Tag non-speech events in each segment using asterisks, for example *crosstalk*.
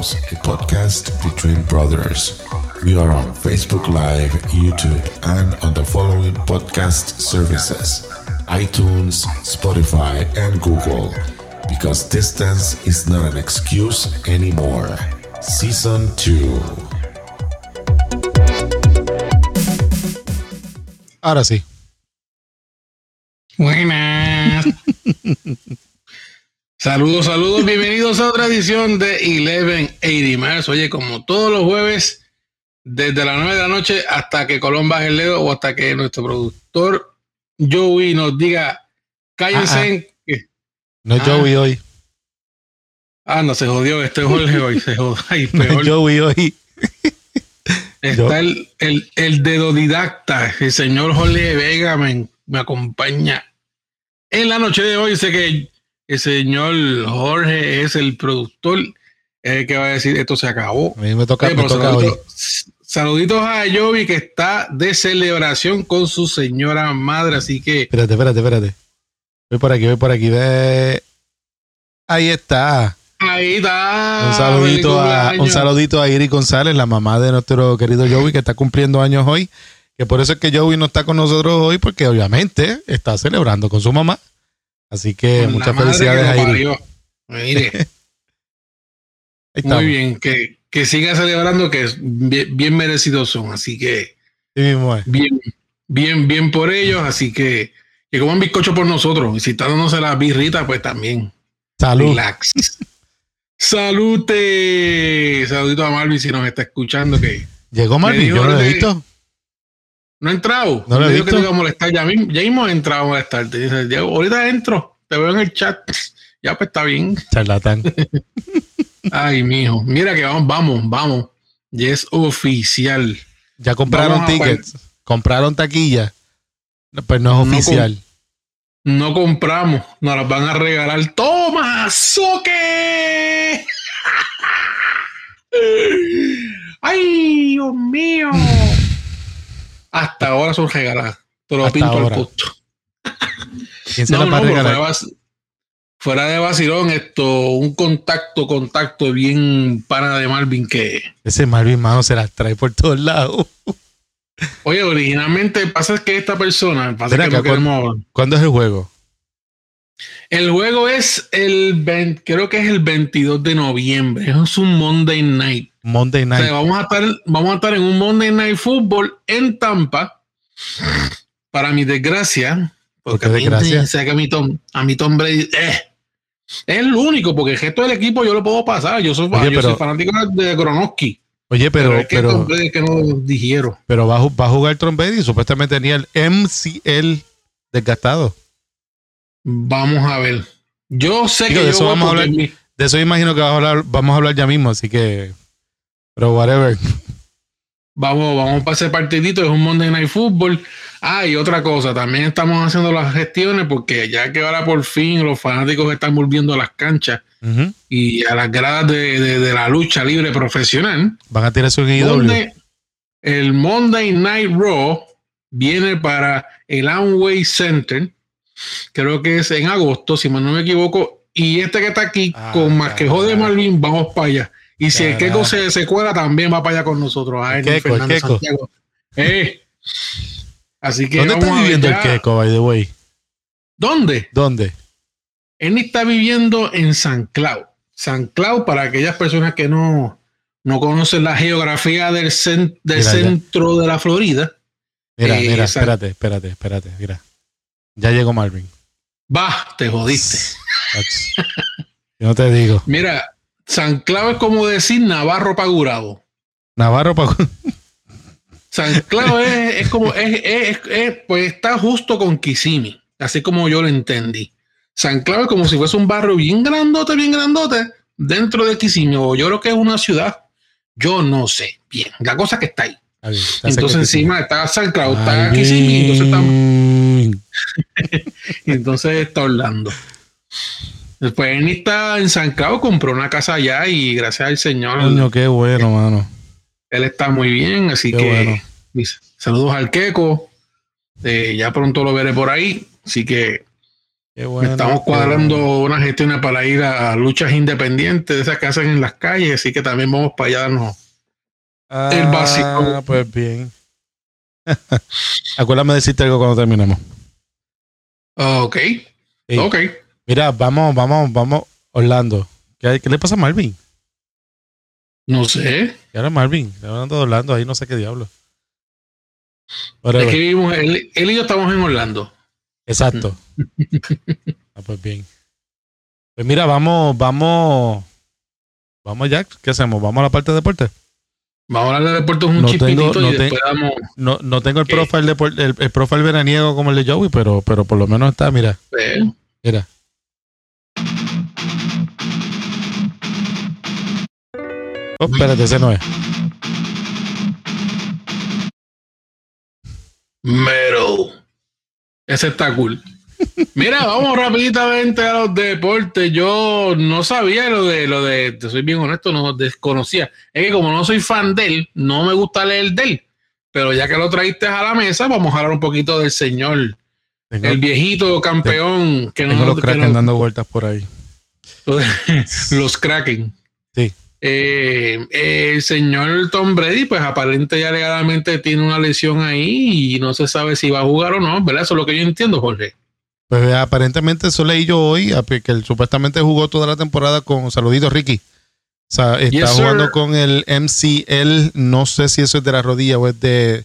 A podcast between brothers. We are on Facebook Live, YouTube, and on the following podcast services iTunes, Spotify, and Google. Because distance is not an excuse anymore. Season 2. Ahora sí. Buenas. *laughs* saludos, saludos. Bienvenidos a otra edición de 1180 Miles. Oye, como todos los jueves, desde las 9 de la noche hasta que Colón baje el dedo o hasta que nuestro productor Joey nos diga, cállense. Ah, ah. No es Ah. Joey hoy. Ah, no, se jodió. Este es Jorge hoy. Se jodió. Ay, *laughs* No peor. es Joey hoy. Está el, el, el dedodidacta, el señor Jorge Vega me, me acompaña. En la noche de hoy sé que el señor Jorge es el productor, es el que va a decir esto se acabó. A mí me toca, Oye, me hoy. saluditos, saluditos a Jovi que está de celebración con su señora madre, así que Espérate, espérate, espérate. Voy por aquí, voy por aquí. Ve. Ahí está. Ahí está. Un saludito, a, un saludito a Iri González, la mamá de nuestro querido Joey, que está cumpliendo años hoy. Que por eso es que Joey no está con nosotros hoy, porque obviamente está celebrando con su mamá. Así que Con muchas felicidades que a lo Iri. parió. Mire. *laughs* Muy bien, que, que siga celebrando, que es bien, bien merecidos son. Así que Sí mismo es. bien, bien, bien por ellos. Así que que coman bizcocho por nosotros. Y si está dándose la birrita, pues también. Salud. Relax. Salute. Saludito a Marvin si nos está escuchando. Que Llegó Marvin, yo no lo he visto. no ha entrado. No lo he dijo que visto. te iba a molestar. Ya mismo, ya mismo he entrado a molestarte. Dice, "Diego, ahorita entro. Te veo en el chat. *laughs* Ya pues está bien. Charlatán. *laughs* Ay, mijo. Mira que vamos, vamos, vamos. Ya es oficial. Ya compraron Vamos a tickets. Compraron taquilla. No, Pues no es No oficial. No compramos, nos las van a regalar. ¡Toma! ¡Soque! *laughs* ¡Ay, Dios mío! Hasta ahora son regaladas. Te lo Hasta pinto ahora. al costo. ¿Quién se No, no, pero fuera, de fuera de vacilón, esto, un contacto, contacto bien pana de Marvin que. Ese Marvin, mano, se las trae por todos lados. Oye, originalmente pasa que esta persona, pasa que ¿Cuándo es el juego? El juego es el 20 creo que es el 22 de noviembre. Es un Monday night. Monday O night. sea, vamos a estar, vamos a estar en un Monday Night Football en Tampa. Para mi desgracia, porque ¿Por qué a mí, desgracia? sé que a mi Tom, a mi Tom Brady eh, es el único, porque el resto del equipo yo lo puedo pasar. Yo soy, Oye, yo pero- soy fanático de Gronoski. Oye, Pero, pero, es que pero, Tom Brady es que no dijeron. pero va, va a jugar Tom Brady y supuestamente tenía el MCL desgastado. Vamos a ver. Yo sé Digo, que de yo eso voy vamos a hablar. mi- De eso imagino que vamos a hablar, vamos a hablar ya mismo, así que. Pero whatever. Vamos, vamos para ese partidito, es un Monday Night Football. Ah, y otra cosa, también estamos haciendo las gestiones porque ya que ahora por fin los fanáticos están volviendo a las canchas y a las gradas de, de- de la lucha libre profesional, Van a tirar su IW. Monday- el Monday Night Raw viene para el Amway Center, creo que es en agosto, si mal no me equivoco, y este que está aquí, Ah, con más que jode carajo. Marvin, vamos para allá. Y si el. Keco se, se cuela, también va para allá con nosotros. A El Ernie Keco, Keco. Santiago. Eh. Asby que ¿Dónde está viviendo el Keiko, by the way? ¿Dónde? ¿Dónde? Él está viviendo en San Cloud. San Cloud, para aquellas personas que no, no conocen la geografía del, cen- del Mira, ya. centro de la Florida, Mira, Eh, mira, espérate, espérate, espérate, mira. Ya llegó Marvin. va, te jodiste. No te digo. Mira, San Cloud es como decir Navarro Pagurado. Navarro pa- San Cloud es, es como, es, es- es- pues está justo con Kissimmee, así como yo lo entendí. San es como si fuese un barrio bien grandote, bien grandote, dentro de Kissimmee, o yo creo que es una ciudad. Yo no sé bien. La cosa que está ahí. Entonces encima está San Cloud, está Marvin. Kissimmee, entonces está, *laughs* entonces está Orlando. Después él está en San Cloud, compró una casa allá y gracias al Señor Coño, qué bueno, mano. él está muy bien, así Qué que bueno. mis saludos al Queco. Eh, ya pronto lo veré por ahí. Así que Qué bueno, estamos cuadrando bueno. unas gestiones para ir a luchas independientes de esas que hacen en las calles. Así que también vamos para allá a darnos el básico. Ah, pues bien. *laughs* Acuérdame de decirte algo cuando terminemos. Ok, Sí. ok. Mira, vamos, vamos, vamos. Orlando. ¿Qué, qué le pasa a Marvin? No sé. ¿Qué ahora Marvin? Hablando de Orlando, ahí no sé qué diablo. Es Whatever. que vivimos, él, él y yo estamos en Orlando. Exacto. *laughs* ah, pues bien. Pues mira, vamos, vamos. Vamos, Jack. ¿Qué hacemos? ¿Vamos a la parte de deporte? Vamos a hablar de deportes un No chispitito tengo- no y después damos. No, no tengo el ¿Qué? profile, de, el, el profile veraniego como el de Joey, pero, pero por lo menos está, mira, eh, mira. Oh, espérate, ese no es. Metal. Ese está cool. Mira, vamos rapiditamente a los deportes. Yo no sabía lo de lo de, te soy bien honesto, no desconocía. Es que como no soy fan de él, no me gusta leer de él. Pero ya que lo traíste a la mesa, vamos a hablar un poquito del señor, Tengo, el viejito campeón que tengo no los Kraken no- dando vueltas por ahí. *laughs* los Kraken. Sí. Eh, el señor Tom Brady, pues aparente ya legalmente tiene una lesión ahí y no se sabe si va a jugar o no, ¿verdad? Eso es lo que yo entiendo, Jorge. Pues aparentemente eso leí yo hoy, a- que él supuestamente jugó toda la temporada con Saludito Ricky. O sea, está Yes, sir. jugando con el MCL, no sé si eso es de la rodilla o es de,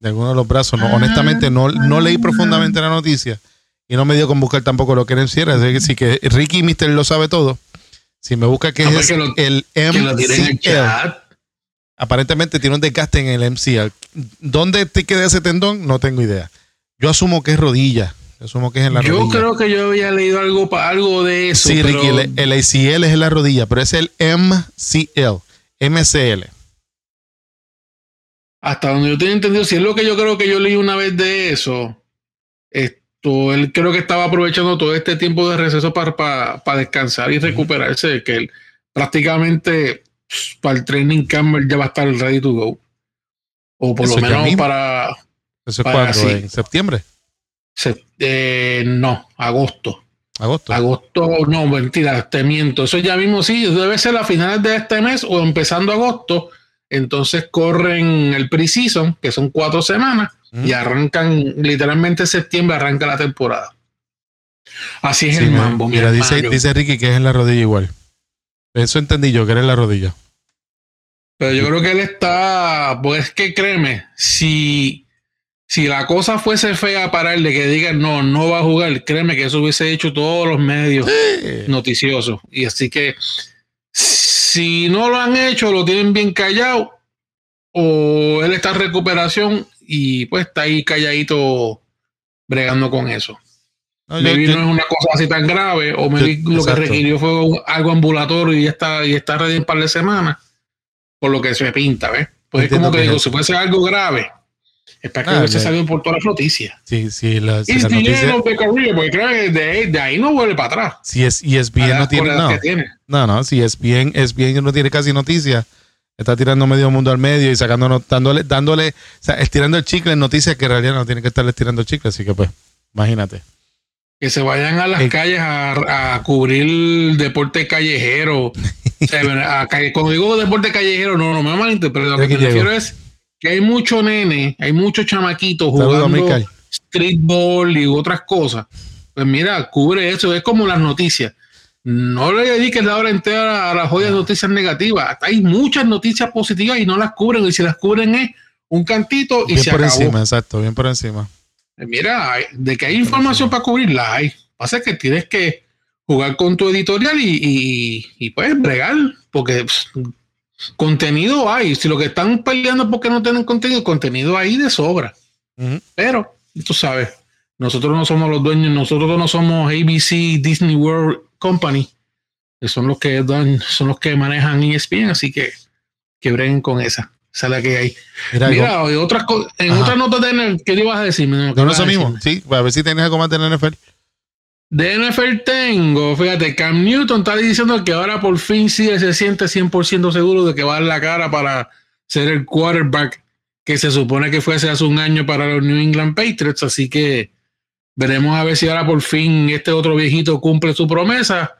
de alguno de los brazos. No, honestamente, no, no leí profundamente la noticia y no me dio con buscar tampoco lo que era el cierre. Así que que Ricky Mister lo sabe todo. Si me busca que Ah, es que lo- el MCL, aparentemente tiene un desgaste en el MCL. ¿Dónde te queda ese tendón? No tengo idea. Yo asumo que es rodilla. Yo asumo que es en la Yo rodilla. creo que yo había leído algo, algo de eso. Sí, pero Ricky, el, el ACL es en la rodilla, pero es el MCL, MCL. hasta donde yo tengo entendido, si es lo que yo creo que yo leí una vez de eso, esto, él creo que estaba aprovechando todo este tiempo de receso para, para, para descansar y recuperarse, que él prácticamente para el training camp ya va a estar ready to go. O por Eso lo menos para, ¿Eso es Para sí. ¿En septiembre? Se- eh, no, agosto. ¿Agosto? Agosto, no, mentira, te miento. Eso ya mismo sí, debe ser a finales de este mes o empezando agosto. Entonces corren el pre-season, que son cuatro semanas, y arrancan, literalmente en septiembre arranca la temporada. Así es Sí, el mira, mambo, mi Mira, dice, dice Ricky que es en la rodilla igual. Eso entendí yo, que era en la rodilla. Pero yo creo que él está, pues que créeme, si, si la cosa fuese fea para él de que digan no, no va a jugar, créeme que eso hubiese hecho todos los medios noticiosos. Y así que si no lo han hecho, lo tienen bien callado, o él está en recuperación y pues está ahí calladito bregando con eso. No, no es una cosa así tan grave, o Yo- lo exacto. que requirió fue algo ambulatorio y ya está, y está ready un par de semanas, por lo que se pinta, ¿ves? Pues es como que digo, si fuese algo grave, es para que Ah, hubiese le- salido por todas las noticias. sí, sí, la, si Y la si noticia, lleno de career, porque creo que de, de ahí no vuelve para atrás. si es a ESPN las no tiene, no, tiene. no, no, si ESPN, ESPN no tiene casi noticias, está tirando medio mundo al medio y sacándonos, dándole, dándole, o sea, estirando el chicle en noticias que en realidad no tiene que estarle estirando el chicle, así que pues, imagínate. Que se vayan a las Eh. calles a, a cubrir deporte callejero. *laughs* O sea, a cuando digo deporte callejero, no, no me malinterpreto. Lo que me refiero es que hay muchos nenes, hay muchos chamaquitos jugando streetball y otras cosas. Pues mira, cubre eso, es como las noticias. No le dediques la hora entera a las jodidas noticias negativas. Hay muchas noticias positivas y no las cubren. Y si las cubren es un cantito y Bien se por acabó. encima, exacto, bien por encima. Mira, hay- de que hay información para cubrirla, hay. Pasa que tienes que jugar con tu editorial y, y, y pues bregar, porque pss, contenido hay. Si lo que están peleando es porque no tienen contenido, contenido hay de sobra. Pero, tú sabes, nosotros no somos los dueños, nosotros no somos ABC, Disney World Company, que son los que dan, son los que manejan ESPN, así que que breguen con esa. Esa es la que hay. Mira, Mira, y otras en Ajá. otras notas de NL, ¿qué le ibas a decir? ¿Qué no, no eso mismo, sí, a ver si tienes algo más de NFL. De NFL tengo, fíjate, Cam Newton está diciendo que ahora por fin sí se siente 100% seguro de que va a dar la cara para ser el quarterback que se supone que fuese hace un año para los New England Patriots, así que veremos a ver si ahora por fin este otro viejito cumple su promesa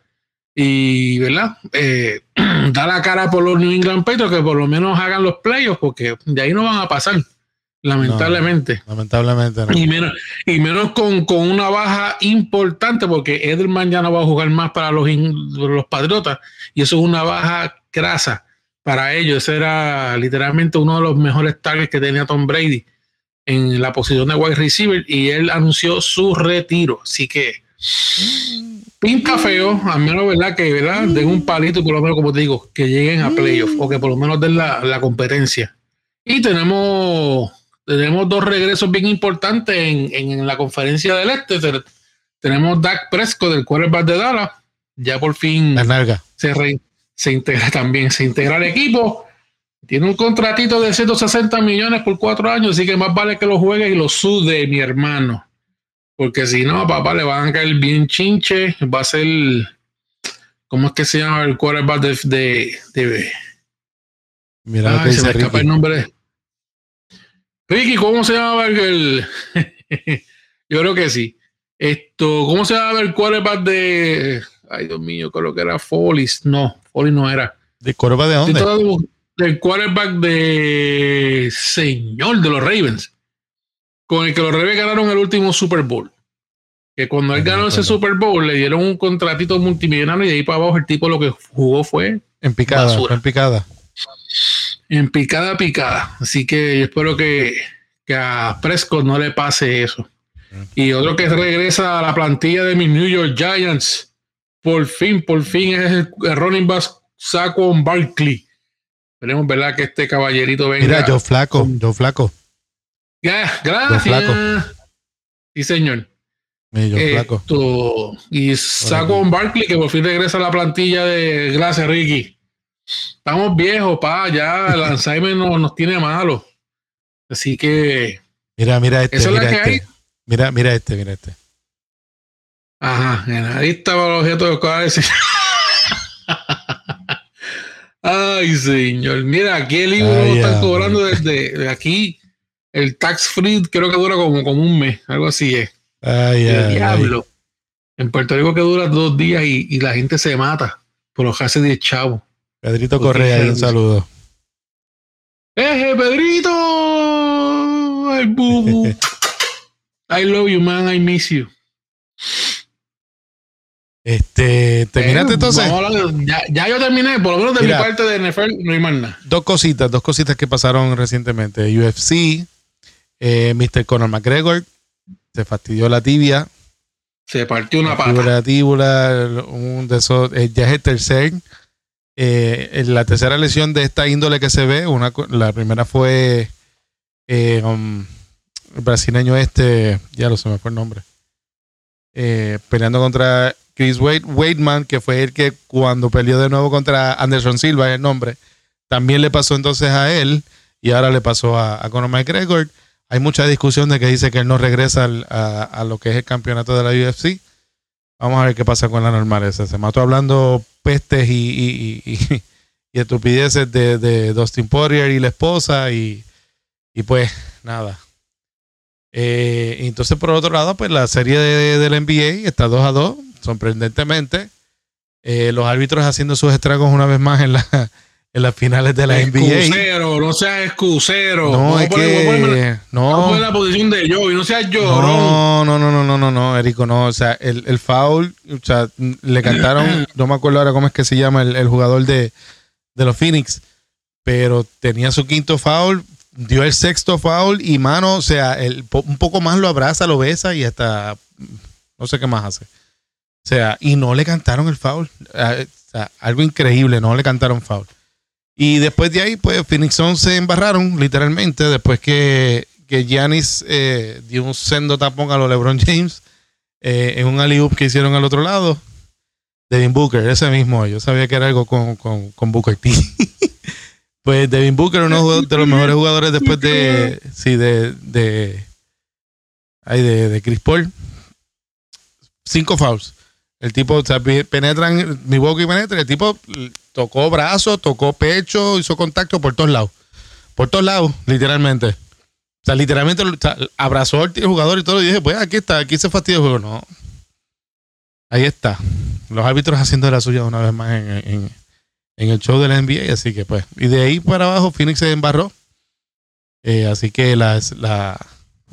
y, ¿verdad? Eh, *clears throat* da la cara por los New England Patriots que por lo menos hagan los playoffs, porque de ahí no van a pasar, lamentablemente. lamentablemente Y menos, y menos con, una baja importante, porque Edelman ya no va a jugar más para los, los Patriotas, y eso es una baja grasa para ellos. Ese era literalmente uno de los mejores targets que tenía Tom Brady en la posición de wide receiver, y él anunció su retiro. Así que pinta feo, a menos verdad que verdad den un palito y por lo menos como te digo que lleguen a playoffs o que por lo menos den la, competencia y tenemos tenemos dos regresos bien importantes en, la conferencia del este tenemos Dak Prescott del quarterback de Dallas ya por fin se, se integra también se integra al equipo tiene un contratito de 160 millones por cuatro años así que más vale que lo juegue y lo sude mi hermano porque si no, a papá le van a caer bien chinche. Va a ser. ¿Cómo es que se llama el quarterback de. de, Mira, se me escapa el nombre. Ricky, ¿cómo se llama el.? *laughs* Yo creo que sí. Esto, ¿cómo se llama el quarterback de. Ay, Dios mío, creo que era Follis. No, Follis no era. ¿De quarterback de dónde? Del quarterback de. Señor, de los Ravens con el que los Ravens ganaron el último Super Bowl. Que cuando él ganó ese Super Bowl le dieron un contratito multimillonario y de ahí para abajo el tipo lo que jugó fue en picada, en picada. En picada, picada. Así que yo espero que, a Prescott no le pase eso. Y otro que regresa a la plantilla de mis New York Giants, por fin, por fin es el, running back Saquon Barkley. Esperemos, ¿verdad? Que este caballerito venga. Mira, yo flaco, yo flaco. Ya, gracias. Sí, señor. y saco un Barkley que por fin regresa a la plantilla de Gracias, Ricky. Estamos viejos, pa, ya el *laughs* Alzheimer no, nos tiene malo. Así que. Mira, mira este. mira, este. mira, mira este, mira este. Ajá, en ahí estaba el objeto de decir. *laughs* Ay, señor. Mira, aquí el libro lo están cobrando desde aquí el tax free creo que dura como, como un mes, algo así es. Ay, el diablo. En Puerto Rico que dura dos días y, la gente se mata por los hace de chavo. Pedrito Correa, un saludo. ¡Eje, Pedrito! ¡Ay, bubu! *laughs* I love you, man. I miss you. Este, ¿terminaste eh, entonces? ya, ya, yo terminé, por lo menos de mi parte de NFL no hay más nada. Dos cositas, dos cositas que pasaron recientemente. UFC eh, Mr. Conor McGregor se fastidió la tibia. Se partió una pata. La tíbula, un de esos, eh, ya es el tercer. Eh, la tercera lesión de esta índole que se ve, una, la primera fue um, el brasileño este, ya lo se me fue el nombre, peleando contra Chris Wade, que fue el que cuando peleó de nuevo contra Anderson Silva, el nombre, también le pasó entonces a él y ahora le pasó a, a Conor McGregor hay mucha discusión de que dice que él no regresa a, lo que es el campeonato de la UFC. Vamos a ver qué pasa con la normal Se mató hablando pestes y, estupideces de, Dustin Poirier y la esposa y, pues nada. Eh, entonces por otro lado, pues la serie de, del NBA está 2 a 2, sorprendentemente. Eh, los árbitros haciendo sus estragos una vez más en la, en las finales de la NBA. Excusero, no seas excusero. No, es que, no. la posición de Joey, no seas yo. No, no, no, no, no, no, no, Erico, no. O sea, el, el foul, o sea, le cantaron, *clears throat* no me acuerdo ahora cómo es que se llama el, jugador de, de, los Phoenix, pero tenía su quinto foul, dio el sexto foul y mano, o sea, el, un poco más lo abraza, lo besa y hasta, no sé qué más hace. O sea, y no le cantaron el foul. Ah, o sea, algo increíble, no le cantaron foul. Y después de ahí, pues Phoenix Suns se embarraron, literalmente, después que, que Giannis eh, dio un sendo tapón a los LeBron James eh, en un alley que hicieron al otro lado. Devin Booker, ese mismo, yo sabía que era algo con, con, con Booker T. *laughs* pues Devin Booker, uno de los mejores jugadores después de, sí, de, de, ay, de, de Chris Paul. Cinco fouls. El tipo, o sea, penetran, y penetra, el tipo tocó brazo, tocó pecho, hizo contacto por todos lados. por todos lados, literalmente. O sea, literalmente o sea, abrazó al jugador y todo. Y dije, pues aquí está, aquí se fastidia el juego. No. Ahí está. Los árbitros haciendo la suya una vez más en, en, en el show de la NBA. Así que, pues. Y de ahí para abajo, Phoenix se embarró. Eh, así que la, la,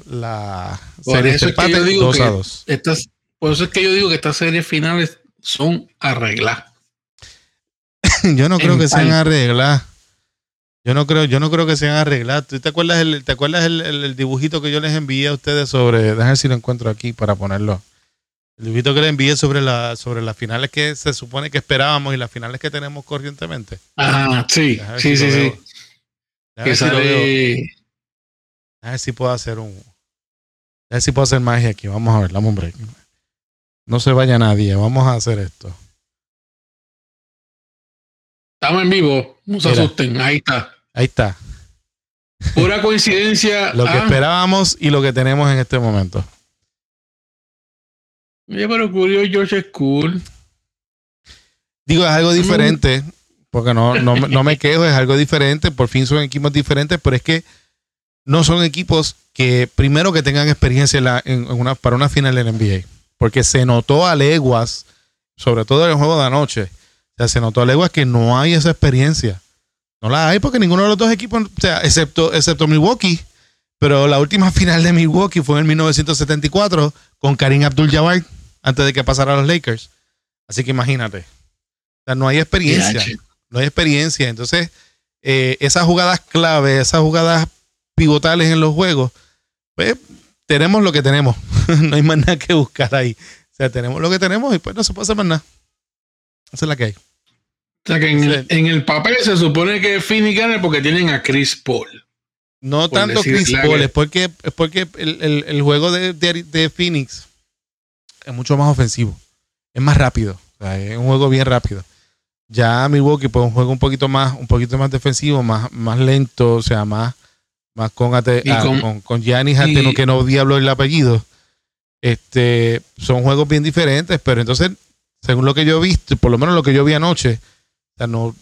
la serie eso de es que yo empate, digo 2 que a 2. estas, por eso es que yo digo que estas series finales son arregladas. *laughs* Yo no creo en que sean arregladas. Yo no creo, yo no creo que sean arregladas. ¿Tú te acuerdas el, te acuerdas el, el- el dibujito que yo les envié a ustedes sobre, déjame ver si lo encuentro aquí para ponerlo. El dibujito que les envié sobre la, sobre las finales que se supone que esperábamos y las finales que tenemos corrientemente. Ajá, sí, sí, si sí, sí. Que ver si sale. A ver si puedo hacer un. A ver si puedo hacer magia aquí. Vamos a ver, dame un break. No se vaya nadie. Vamos a hacer esto. Estamos en vivo, no se Mira. asusten, ahí está. Ahí está. Pura coincidencia. *laughs* Lo que ah, esperábamos y lo que tenemos en este momento. Oye, pero Julio George es cool. Digo, es algo diferente. Porque no, no, me- no me quejo, es algo diferente. Por fin son equipos diferentes, pero es que no son equipos que, primero, que tengan experiencia en la- en- en una, para una final del NBA. Porque se notó a leguas, sobre todo en el juego de anoche, o sea, se notó a leguas que no hay esa experiencia. No la hay porque ninguno de los dos equipos, o sea, excepto, excepto Milwaukee. Pero la última *laughs* final de Milwaukee fue en 1974 con Karim Abdul-Jabbar antes de que pasara a los Lakers. Así que imagínate. O sea, no hay experiencia no hay experiencia. Entonces, eh, esas jugadas clave, esas jugadas pivotales en los juegos, pues tenemos lo que tenemos. *laughs* no hay más nada que buscar ahí. O sea, tenemos lo que tenemos y pues no se puede hacer más nada. Esa es la que hay. O sea que en el, Sí. en el papel se supone que Phoenix gana porque tienen a Chris Paul. No tanto Chris que- Paul, es porque, es porque el, el- el juego de, de- de Phoenix es mucho más ofensivo. Es más rápido. O sea, es un juego bien rápido. Ya Milwaukee, pues un juego un poquito más, un poquito más defensivo, más, más lento, o sea, más, más con, ate- ah, con- con, con Giannis Anteno, que no diablo el apellido. Este, son juegos bien diferentes, pero entonces, según lo que yo he visto, por lo menos lo que yo vi anoche, o sea, no,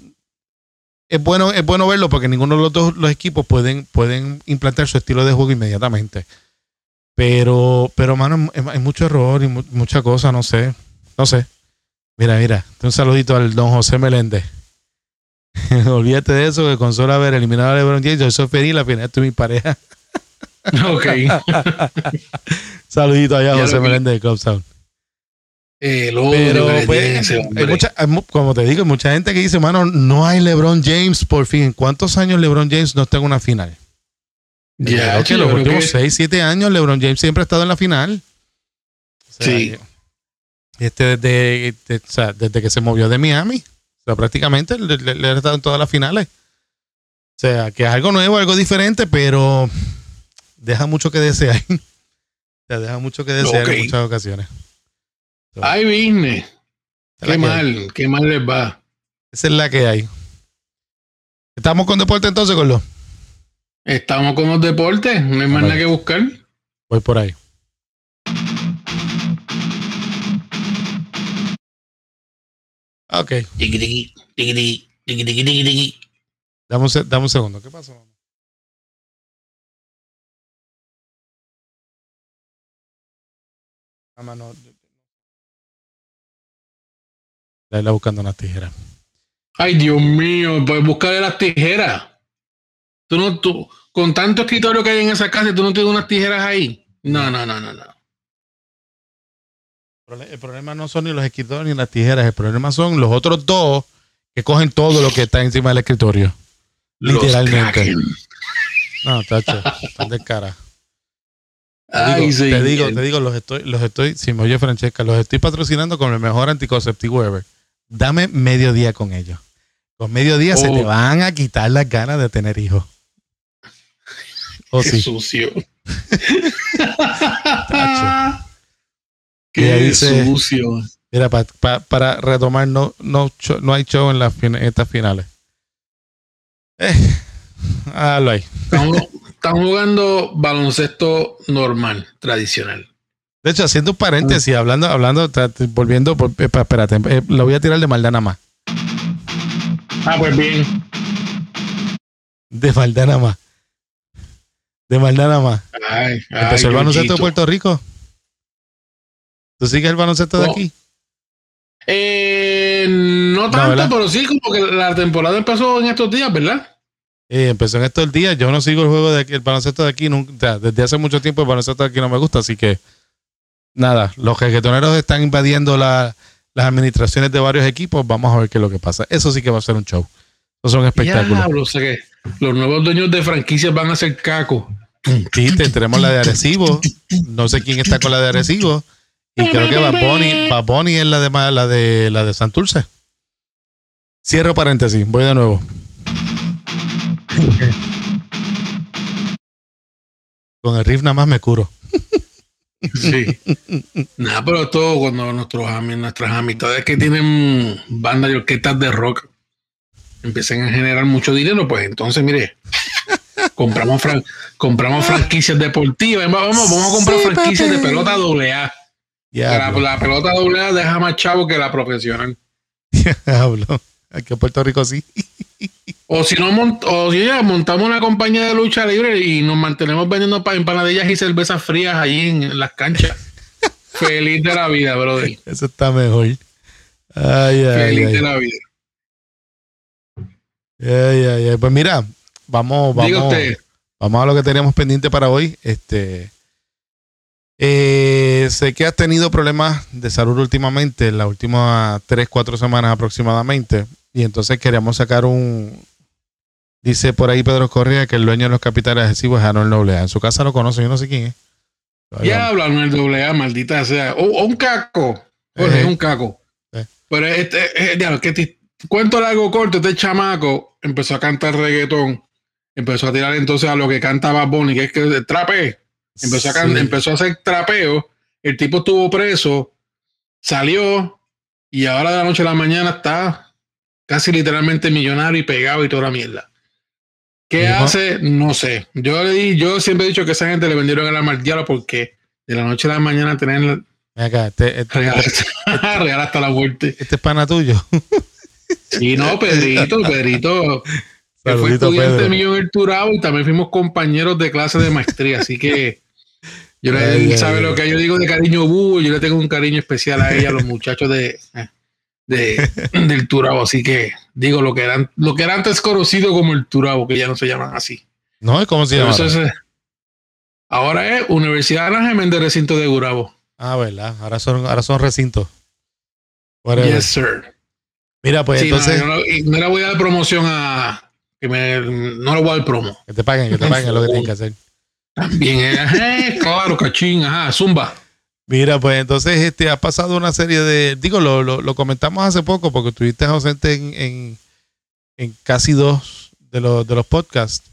es bueno, es bueno verlo porque ninguno de los dos los equipos pueden, pueden implantar su estilo de juego inmediatamente. Pero, pero, mano, hay mucho error y mu- mucha cosa, no sé. No sé. Mira, mira, un saludito al don José Meléndez. *laughs* Olvídate de eso, que con solo haber eliminado a LeBron James, yo soy feliz, la final de mi pareja. *laughs* Ok. *laughs* Saludito allá, Ya José. Meléndez de Club Sound. El odio Pero pues, hay mucha, hay como te digo, hay mucha gente que dice, mano, no hay LeBron James por fin. ¿En cuántos años LeBron James no está en una final? Ya, Creo que los últimos que- 6, 7 años LeBron James siempre ha estado en la final. O sea, Sí. Este, desde, sea, desde que se movió de Miami. Sea, prácticamente le, ha estado en todas las finales. O sea, que es algo nuevo, algo diferente, pero deja mucho que desear. *laughs* O sea, deja mucho que desear en muchas ocasiones. Ay, business. Qué que hay. mal, qué mal les va. Esa es la que hay. Estamos con deporte entonces, Carlos. Estamos con los deportes, no hay más nada que buscar. Voy por ahí. Ok, dame un, dame un segundo. ¿Qué pasó? Mamá, no. La isla buscando unas tijeras. Ay, Dios mío, pues buscarle las tijeras. Tú no, tú, con tanto escritorio que hay en esa casa, tú no tienes unas tijeras ahí. No, no, no, no, no. El problema no son ni los escritorios ni las tijeras. El problema son los otros dos que cogen todo lo que está encima del escritorio. Los Literalmente. No, tacho, están de cara. Te Ay, digo, te digo, te digo, los estoy, los estoy, si me oye Francesca, los estoy patrocinando con el mejor anticonceptivo ever. Dame medio día con ellos. Con medio día se Oh. te van a quitar las ganas de tener hijos. Oh, Qué sí. sucio. *laughs* Tacho. Qué dice- sucio. Mira, pa- pa- para retomar, no, no, no hay show en, las en estas finales. Eh, *laughs* hágalo ahí. Estamos, estamos jugando baloncesto normal, tradicional. De hecho, haciendo un paréntesis, hablando, hablando, volviendo, por, eh, espérate, eh, lo voy a tirar de maldad nada más. Ah, pues bien. De maldad nada más. De maldad nada más. Ay, ay, Empezó el baloncesto de. Puerto Rico. ¿Tú sigues el baloncesto de aquí? Eh, no tanto, pero sí, como que la temporada empezó en estos días, ¿verdad? Eh, empezó en estos días. Yo no sigo el juego de aquí, el baloncesto de aquí. nunca- desde hace mucho tiempo el baloncesto de aquí no me gusta, así que nada. Los reggaetoneros están invadiendo la- las administraciones de varios equipos. Vamos a ver qué es lo que pasa. Eso sí que va a ser un show. Eso son espectáculos. Diablo, o sea que los nuevos dueños de franquicias van a ser cacos. Sí, te- tenemos la de Arecibo. No sé quién está con la de Arecibo. Y creo que Bad Bunny, Bad Bunny es la de, la de la de Santurce. Cierro paréntesis, voy de nuevo. Con el riff nada más me curo. Sí. Nada, pero todo cuando nuestros ami- nuestras amistades que tienen bandas y orquestas de rock empiezan a generar mucho dinero, pues entonces, mire, compramos fran- compramos *laughs* franquicias deportivas. Vamos, vamos a comprar Sí, franquicias de pelota doble A. La, pelota doble A deja más chavo que la profesional. *laughs* hablo. Aquí en Puerto Rico sí. O si no, mont- o si ya montamos una compañía de lucha libre y nos mantenemos vendiendo pa- empanadillas y cervezas frías allí en las canchas. *laughs* Feliz de la vida, brother. Eso está mejor. Ay, ay, Feliz ay. de la vida. Pues mira, vamos, vamos. Vamos a lo que teníamos pendiente para hoy. Este, eh, sé que has tenido problemas de salud últimamente, en las últimas tres, cuatro semanas aproximadamente. Y entonces queríamos sacar un. Dice por ahí Pedro Correa que el dueño de los capitales adhesivos es Arnold Noblea. En su casa lo conoce, yo no sé quién es. Ya hablan el maldita sea. O, o un caco. Jorge, es un caco. Eh. Pero este, eh, diablo, que te- cuento largo corto, este chamaco empezó a cantar reggaetón. Empezó a tirar entonces a lo que cantaba Bonnie, que es que trape. Empezó a, Sí. empezó a hacer trapeo. El tipo estuvo preso, salió y ahora de la noche a la mañana está casi literalmente millonario y pegado y toda la mierda. ¿Qué hace? No sé. Yo le di, yo siempre he dicho que esa gente le vendieron el alma al diablo porque de la noche a la mañana tener acá, este, este- real, *laughs* real hasta la muerte. este es pana tuyo. Y no, *laughs* Pedrito, Pedrito, que fue Saludito, estudiante Pedro. mío en el Turabo y también fuimos compañeros de clase de maestría, así que yo le, él sabe lo que yo digo de cariño búho, yo le tengo un cariño especial a ella, a los muchachos de, de *laughs* del Turabo, así que digo lo que eran, lo que era antes conocido como el Turabo, que ya no se llaman así. ¿No? ¿Cómo se llama? eh, ahora es Universidad Ana Geméndez recinto de Gurabo. Ah, ¿verdad? Ahora son, ahora son recintos. Yes, sir. Mira, pues Sí, no, entonces, no, y no le voy a dar promoción a que me, no le voy a dar promo. que te paguen, que te paguen lo que tienen que hacer. También, eh, claro, cachín, ajá, zumba. Mira, pues entonces este ha pasado una serie de, digo, lo, lo, lo comentamos hace poco porque estuviste ausente en, en, en casi dos de los, de los podcasts.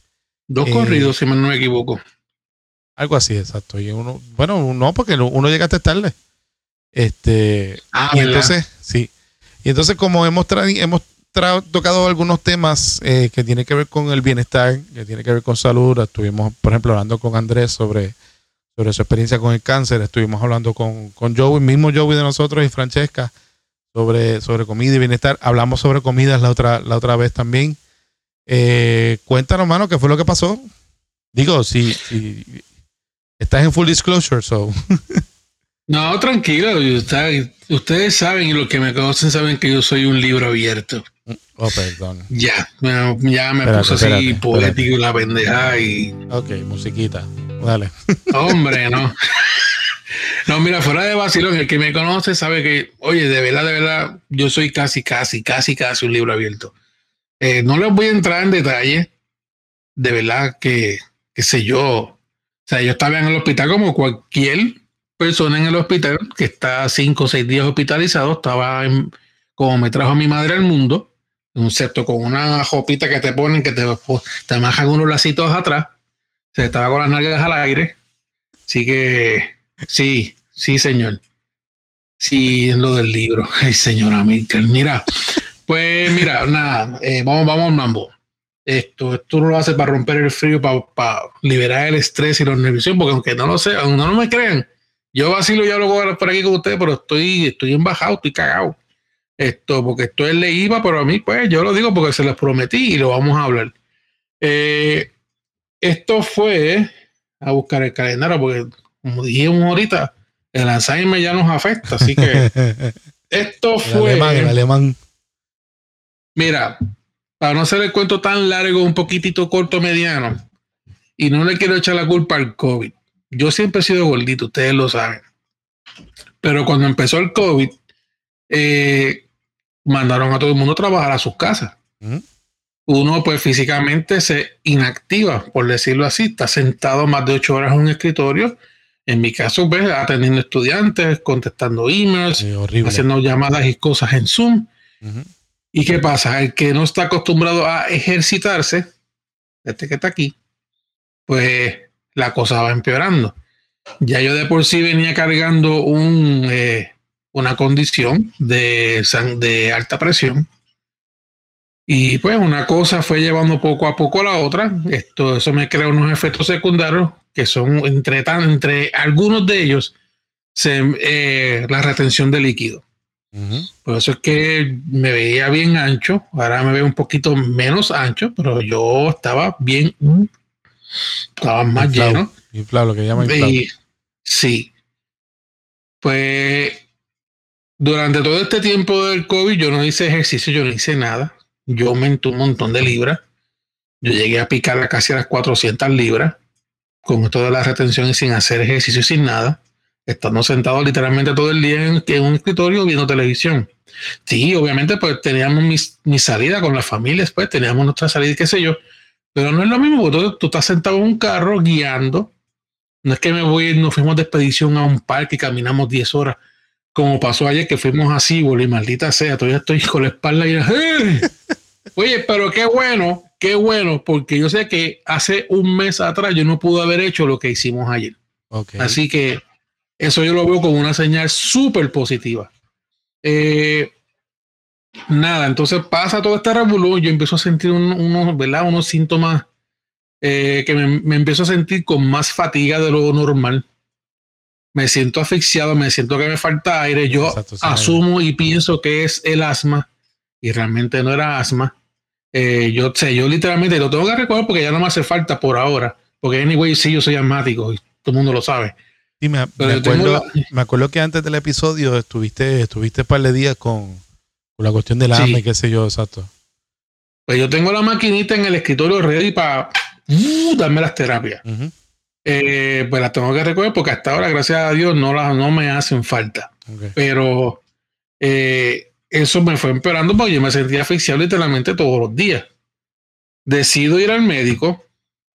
Dos Eh, corridos, si no me equivoco. Algo así, exacto. Y uno, bueno, no, porque uno llegaste tarde. Este, Ah, y ¿verdad? entonces, sí. Y entonces, como hemos, tra- hemos tocado algunos temas eh, que tienen que ver con el bienestar, que tienen que ver con salud, estuvimos, por ejemplo, hablando con Andrés sobre, sobre su experiencia con el cáncer, estuvimos hablando con, con Joey, mismo Joey de nosotros y Francesca, sobre, sobre comida y bienestar. Hablamos sobre comidas la otra, la otra vez también. Eh, cuéntanos, mano, qué fue lo que pasó. Digo, si, si estás en full disclosure, so. *laughs* No, tranquilo, usted- ustedes saben y los que me conocen saben que yo soy un libro abierto. Oh, perdón. Ya, ya me Espérate, puse así poético y la pendeja y Ok, musiquita. Dale. *laughs* Hombre, no. No, mira, fuera de vacilón, el que me conoce sabe que, oye, de verdad, de verdad, yo soy casi, casi, casi, casi un libro abierto. Eh, no les voy a entrar en detalle. De verdad que, qué sé yo. O sea, yo estaba en el hospital como cualquier persona en el hospital que está cinco o seis días hospitalizado. Estaba como me trajo mi madre al mundo, un con una jopita que te ponen, que te, te unos lacitos atrás. Se estaba con las nalgas al aire. Así que sí, sí, señor. Sí, es lo del libro. *laughs* Ay, señora Milker. Mira, pues mira, *laughs* nada, eh, vamos, vamos mambo. Esto, esto lo hace para romper el frío, para, liberar el estrés y la nervios, porque aunque no lo sé, aunque no me crean, yo vacilo y hablo por aquí con ustedes, pero estoy, estoy embajado, estoy cagado. Esto, porque esto él le iba, pero a mí, pues, yo lo digo porque se les prometí y lo vamos a hablar. Eh, esto fue a buscar el calendario, porque como dijimos ahorita, el Alzheimer ya nos afecta, así que *laughs* esto fue. El alemán, el alemán. Mira, para no hacer el cuento tan largo, un poquitito corto, mediano, y no le quiero echar la culpa al COVID. Yo siempre he sido gordito, ustedes lo saben. Pero cuando empezó el COVID, eh, mandaron a todo el mundo a trabajar a sus casas. Uno, pues físicamente se inactiva, por decirlo así, está sentado más de ocho horas en un escritorio. En mi caso, pues, atendiendo estudiantes, contestando emails, haciendo llamadas y cosas en Zoom. ¿Y qué pasa? El que no está acostumbrado a ejercitarse, este que está aquí, pues la cosa va empeorando. Ya yo de por sí venía cargando un, eh, una condición de, de alta presión. Y pues una cosa fue llevando poco a poco a la otra. Esto, eso me crea unos efectos secundarios que son entre, tan, entre algunos de ellos se, eh, la retención de líquido. Por eso es que me veía bien ancho. Ahora me veo un poquito menos ancho, pero yo estaba bien estaba más lleno. Inflado, lo que llaman inflado. sí. Pues durante todo este tiempo del COVID yo no hice ejercicio, yo no hice nada. Yo aumenté un montón de libras. Yo llegué a picar a casi a las 400 libras con toda la retención y sin hacer ejercicio y sin nada. Estando sentado literalmente todo el día en, un escritorio viendo televisión. Sí, obviamente pues teníamos mi, salida con las familias, pues teníamos nuestra salida y qué sé yo pero no es lo mismo, porque tú, estás sentado en un carro guiando. No es que me voy, nos fuimos de expedición a un parque y caminamos 10 horas, como pasó ayer que fuimos así, y maldita sea, todavía estoy *laughs* con la espalda y Oye, pero qué bueno, qué bueno, porque yo sé que hace un mes atrás yo no pude haber hecho lo que hicimos ayer. Así que eso yo lo veo como una señal súper positiva. Eh, nada, entonces pasa todo este revolú, yo empiezo a sentir unos, ¿verdad? unos síntomas eh, que me, empiezo a sentir con más fatiga de lo normal. Me siento asfixiado, me siento que me falta aire. Yo asumo y pienso que es el asma y realmente no era asma. Eh, yo sé, yo literalmente lo tengo que recordar porque ya no me hace falta por ahora. Porque anyway, sí, yo soy asmático y todo el mundo lo sabe. Sí, me, acuerdo, me acuerdo que antes del episodio estuviste, estuviste un par de días con, por la cuestión del hambre, qué sé yo, exacto. Pues yo tengo la maquinita en el escritorio ready para uh, darme las terapias. Eh, pues las tengo que recoger porque hasta ahora, gracias a Dios, no, las, no me hacen falta. Pero eh, eso me fue empeorando porque yo me sentía asfixiado literalmente todos los días. Decido ir al médico.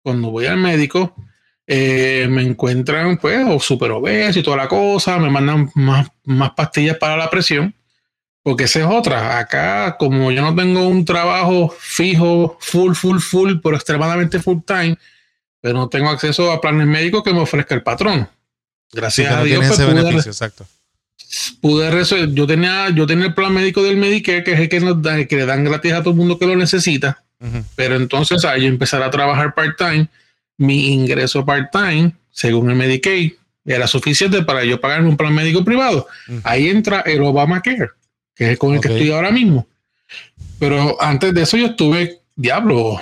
Cuando voy al médico, eh, me encuentran pues o super obeso y toda la cosa, me mandan más, más pastillas para la presión porque esa es otra. Acá, como yo no tengo un trabajo fijo, full, full, full, pero extremadamente full time, pero no tengo acceso a planes médicos que me ofrezca el patrón. Gracias a Dios. Pues, pude, exacto. pude yo tenía, yo tenía el plan médico del Medicare, que es el que nos da, que le dan gratis a todo el mundo que lo necesita. Pero entonces ahí yo empezar a trabajar part-time. Mi ingreso part-time, según el Medicaid, era suficiente para yo pagarme un plan médico privado. Ahí entra el Obamacare que es con el que estoy ahora mismo. Pero antes de eso yo estuve, diablo,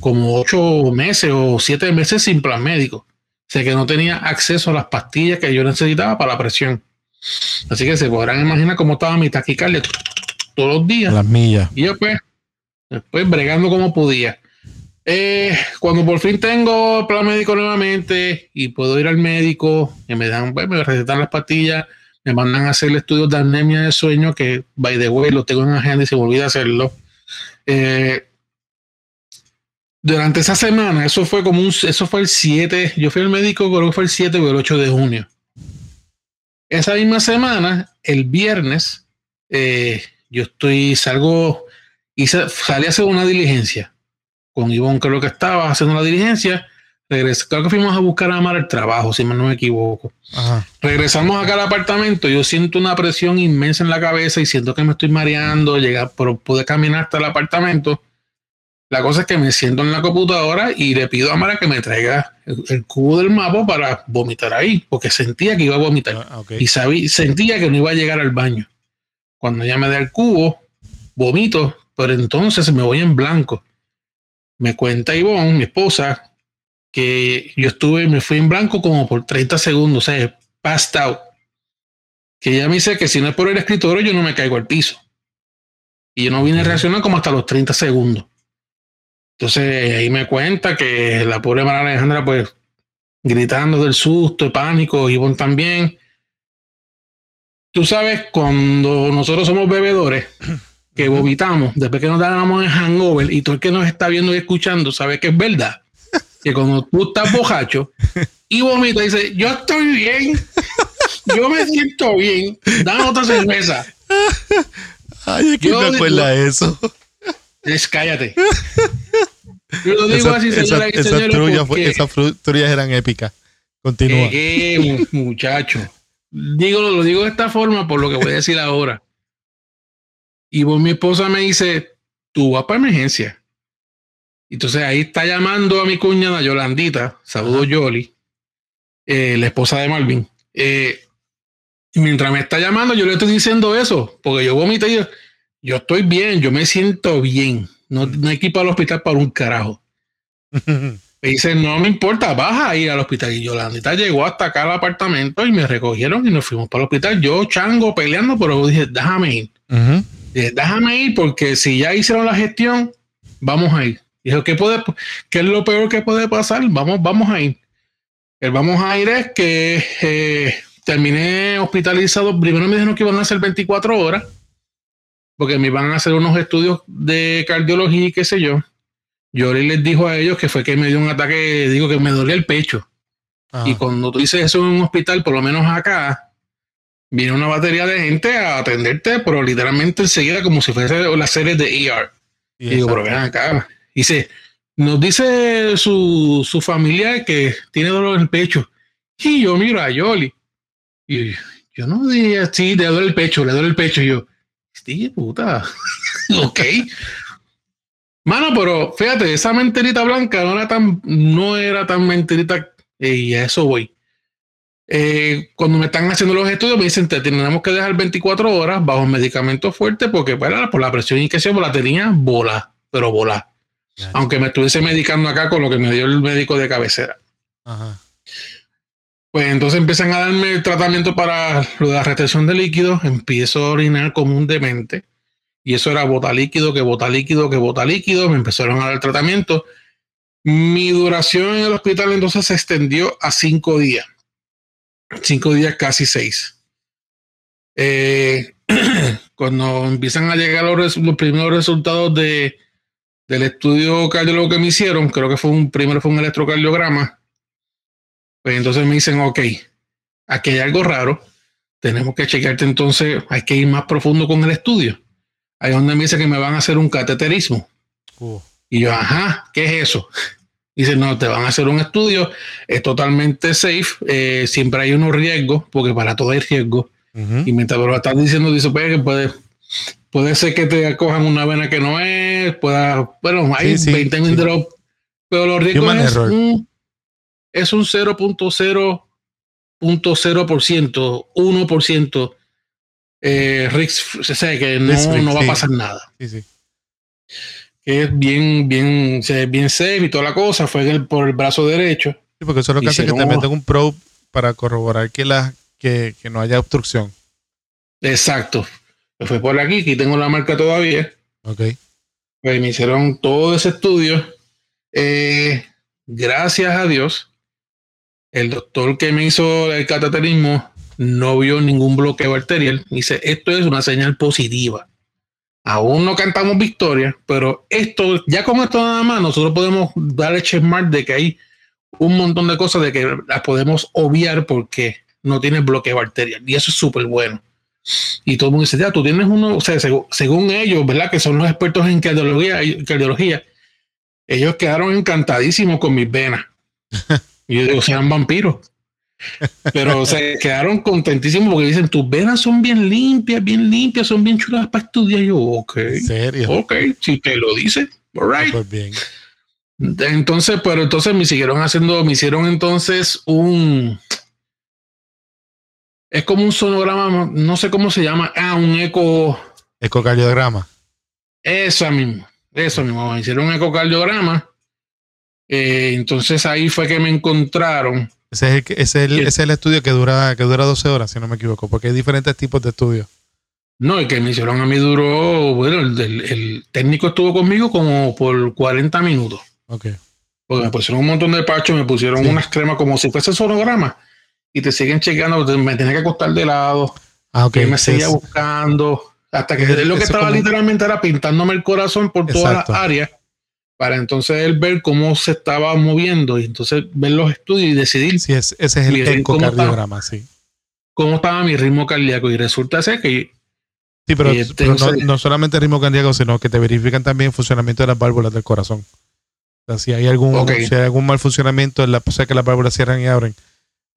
como ocho meses o siete meses sin plan médico. O sea que no tenía acceso a las pastillas que yo necesitaba para la presión. Así que se podrán imaginar cómo estaba mi taquicardia todos los días. Las millas. Y yo pues, después bregando como podía. Eh, cuando por fin tengo plan médico nuevamente y puedo ir al médico me dan, pues, me recetan las pastillas, me mandan a hacer el estudio de anemia de sueño, que by the way lo tengo en agenda y se me olvida hacerlo. Eh, durante esa semana, eso fue como un, eso fue el 7, yo fui al médico, creo que fue el 7 o el 8 de junio. Esa misma semana, el viernes, eh, yo estoy, salgo, y salí a hacer una diligencia con Ivonne, creo que estaba haciendo la diligencia creo que fuimos a buscar a Amar el trabajo, si no me equivoco. Regresamos acá al apartamento, yo siento una presión inmensa en la cabeza y siento que me estoy mareando, llegar, pero pude caminar hasta el apartamento. La cosa es que me siento en la computadora y le pido a Mara que me traiga el, cubo del mapa para vomitar ahí, porque sentía que iba a vomitar. Ah, y sabía, sentía que no iba a llegar al baño. Cuando ella me da el cubo, vomito, pero entonces me voy en blanco me cuenta Ivonne, mi esposa, que yo estuve, me fui en blanco como por 30 segundos, o sea, passed out. Que ella me dice que si no es por el escritorio, yo no me caigo al piso. Y yo no vine a reaccionar como hasta los 30 segundos. Entonces ahí me cuenta que la pobre María Alejandra, pues, gritando del susto, de pánico, Ivonne también. Tú sabes, cuando nosotros somos bebedores, que vomitamos, después que nos damos en hangover, y todo el que nos está viendo y escuchando sabe que es verdad, que cuando tú estás bojacho y vomitas, dice, yo estoy bien, yo me siento bien, dame otra cerveza. Ay, ¿quién me acuerda de eso? Es cállate. Yo lo digo Esa- así, señora esa- señores, esas trullas fue- porque- esas fru- trullas eran épicas. Continúa. Eh, eh, mu- muchacho. Digo, lo digo de esta forma por lo que voy a decir ahora. Y vos, mi esposa me dice, tú vas para emergencia. Entonces ahí está llamando a mi cuñada Yolandita, saludo Yoli, eh, la esposa de Malvin. Eh, y mientras me está llamando, yo le estoy diciendo eso, porque yo vomité y yo, yo estoy bien, yo me siento bien. No, no hay que ir para el hospital para un carajo. *laughs* Me dice, no me importa, vas a ir al hospital. Y Yolandita llegó hasta acá al apartamento y me recogieron y nos fuimos para el hospital. Yo, chango, peleando, pero dije, déjame ir. Dije, déjame ir porque si ya hicieron la gestión, vamos a ir. Dijo, ¿qué, puede, ¿qué es lo peor que puede pasar? Vamos, vamos a ir. El vamos a ir es que eh, terminé hospitalizado. Primero me dijeron que iban a hacer 24 horas porque me iban a hacer unos estudios de cardiología y qué sé yo. Yo les dijo a ellos que fue que me dio un ataque, digo que me dolía el pecho. Ajá. Y cuando tú dices eso en un hospital, por lo menos acá, viene una batería de gente a atenderte, pero literalmente enseguida como si fuese la serie de ER. Y Y digo, pero ven acá. Dice, nos dice su, su familia que tiene dolor en el pecho. Y yo miro a Yoli. Y yo no dije, sí, le duele el pecho, le duele el pecho. Y yo, sí, puta. *laughs* ok. Mano, pero fíjate, esa mentirita blanca no era tan, no era tan mentirita. Y a eso voy. Eh, cuando me están haciendo los estudios, me dicen, te tenemos que dejar 24 horas bajo medicamentos fuertes porque bueno, por la presión y que sea, la tenía bola, pero bola. Aunque me estuviese medicando acá con lo que me dio el médico de cabecera. Ajá. Pues entonces empiezan a darme el tratamiento para lo de la retención de líquidos. Empiezo a orinar como un demente. Y eso era bota líquido, que bota líquido, que bota líquido. Me empezaron a dar el tratamiento. Mi duración en el hospital entonces se extendió a cinco días. Cinco días, casi seis. Eh, *clears throat* cuando empiezan a llegar los primeros resultados de, del estudio cardiólogo que me hicieron, creo que fue un primero fue un electrocardiograma. Pues entonces me dicen, ok, aquí hay algo raro, tenemos que chequearte entonces, hay que ir más profundo con el estudio. Ahí es donde me dice que me van a hacer un cateterismo. Uh, Y yo, ajá, ¿qué es eso? Dice, no, te van a hacer un estudio, es totalmente safe, eh, siempre hay unos riesgos, porque para todo hay riesgo. ujú. Y mientras lo estás diciendo, dice, pues que puede, puede ser que te cojan una vena que no es, pueda, bueno, hay Sí, sí, 20 mil sí. los, pero los riesgos Human es error. un, es un 0.0.0%, 1% eh, risk, o sea, que no, Risk no va a pasar nada. Sí, sí. Que es bien, bien, bien safe y toda la cosa, fue el- por el brazo derecho. Sí, porque eso es lo que hace que te meten un probe para corroborar que, la, que, que no haya obstrucción. Exacto. Fue por aquí, aquí tengo la marca todavía. Ok. Pues me hicieron todo ese estudio. Eh, gracias a Dios, el doctor que me hizo el cateterismo no vio ningún bloqueo arterial. Dice, esto es una señal positiva. Aún no cantamos victoria, pero esto, ya con esto nada más, nosotros podemos darle checkmark de que hay un montón de cosas de que las podemos obviar porque no tiene bloqueo arterial. Y eso es súper bueno. Y todo el mundo dice, ya, tú tienes uno, o sea, seg- según ellos, ¿verdad? Que son los expertos en cardiología, cardiología ellos quedaron encantadísimos con mis venas. *laughs* Y yo digo, sean vampiros. Pero se quedaron contentísimos porque dicen, tus venas son bien limpias, bien limpias, son bien chulas para estudiar. Y yo, ok, serio. ok, si te lo dice, all right. Súper bien. Entonces, pero entonces me siguieron haciendo, me hicieron entonces un. Es como un sonograma, no sé cómo se llama. Ah, un eco. Ecocardiograma. Eso mismo, eso mismo. Me hicieron un ecocardiograma. Eh, entonces ahí fue que me encontraron. Ese es el, que- ese es el, ese es el estudio que dura, que dura 12 horas, si no me equivoco, porque hay diferentes tipos de estudios. No, el que me hicieron a mí duró, bueno, el, el técnico estuvo conmigo como por 40 minutos. Ok. Porque me pusieron un montón de parchos, me pusieron Sí. unas cremas como si fuese sonograma. Y te siguen chequeando, te- me tenía que acostar de lado. Ah, ok. que me seguía buscando. Hasta que él lo que como- estaba literalmente era pintándome el corazón por todas las áreas. Para entonces él ver cómo se estaba moviendo y entonces ver los estudios y decidir sí, es- ese es el ecocardiograma, sí. cómo estaba mi ritmo cardíaco. Y resulta ser que Sí, pero, pero no, solamente ritmo cardíaco, sino que te verifican también el funcionamiento de las válvulas del corazón. O sea, si hay algún, si hay algún mal funcionamiento, en la, o sea, que las válvulas cierran y abren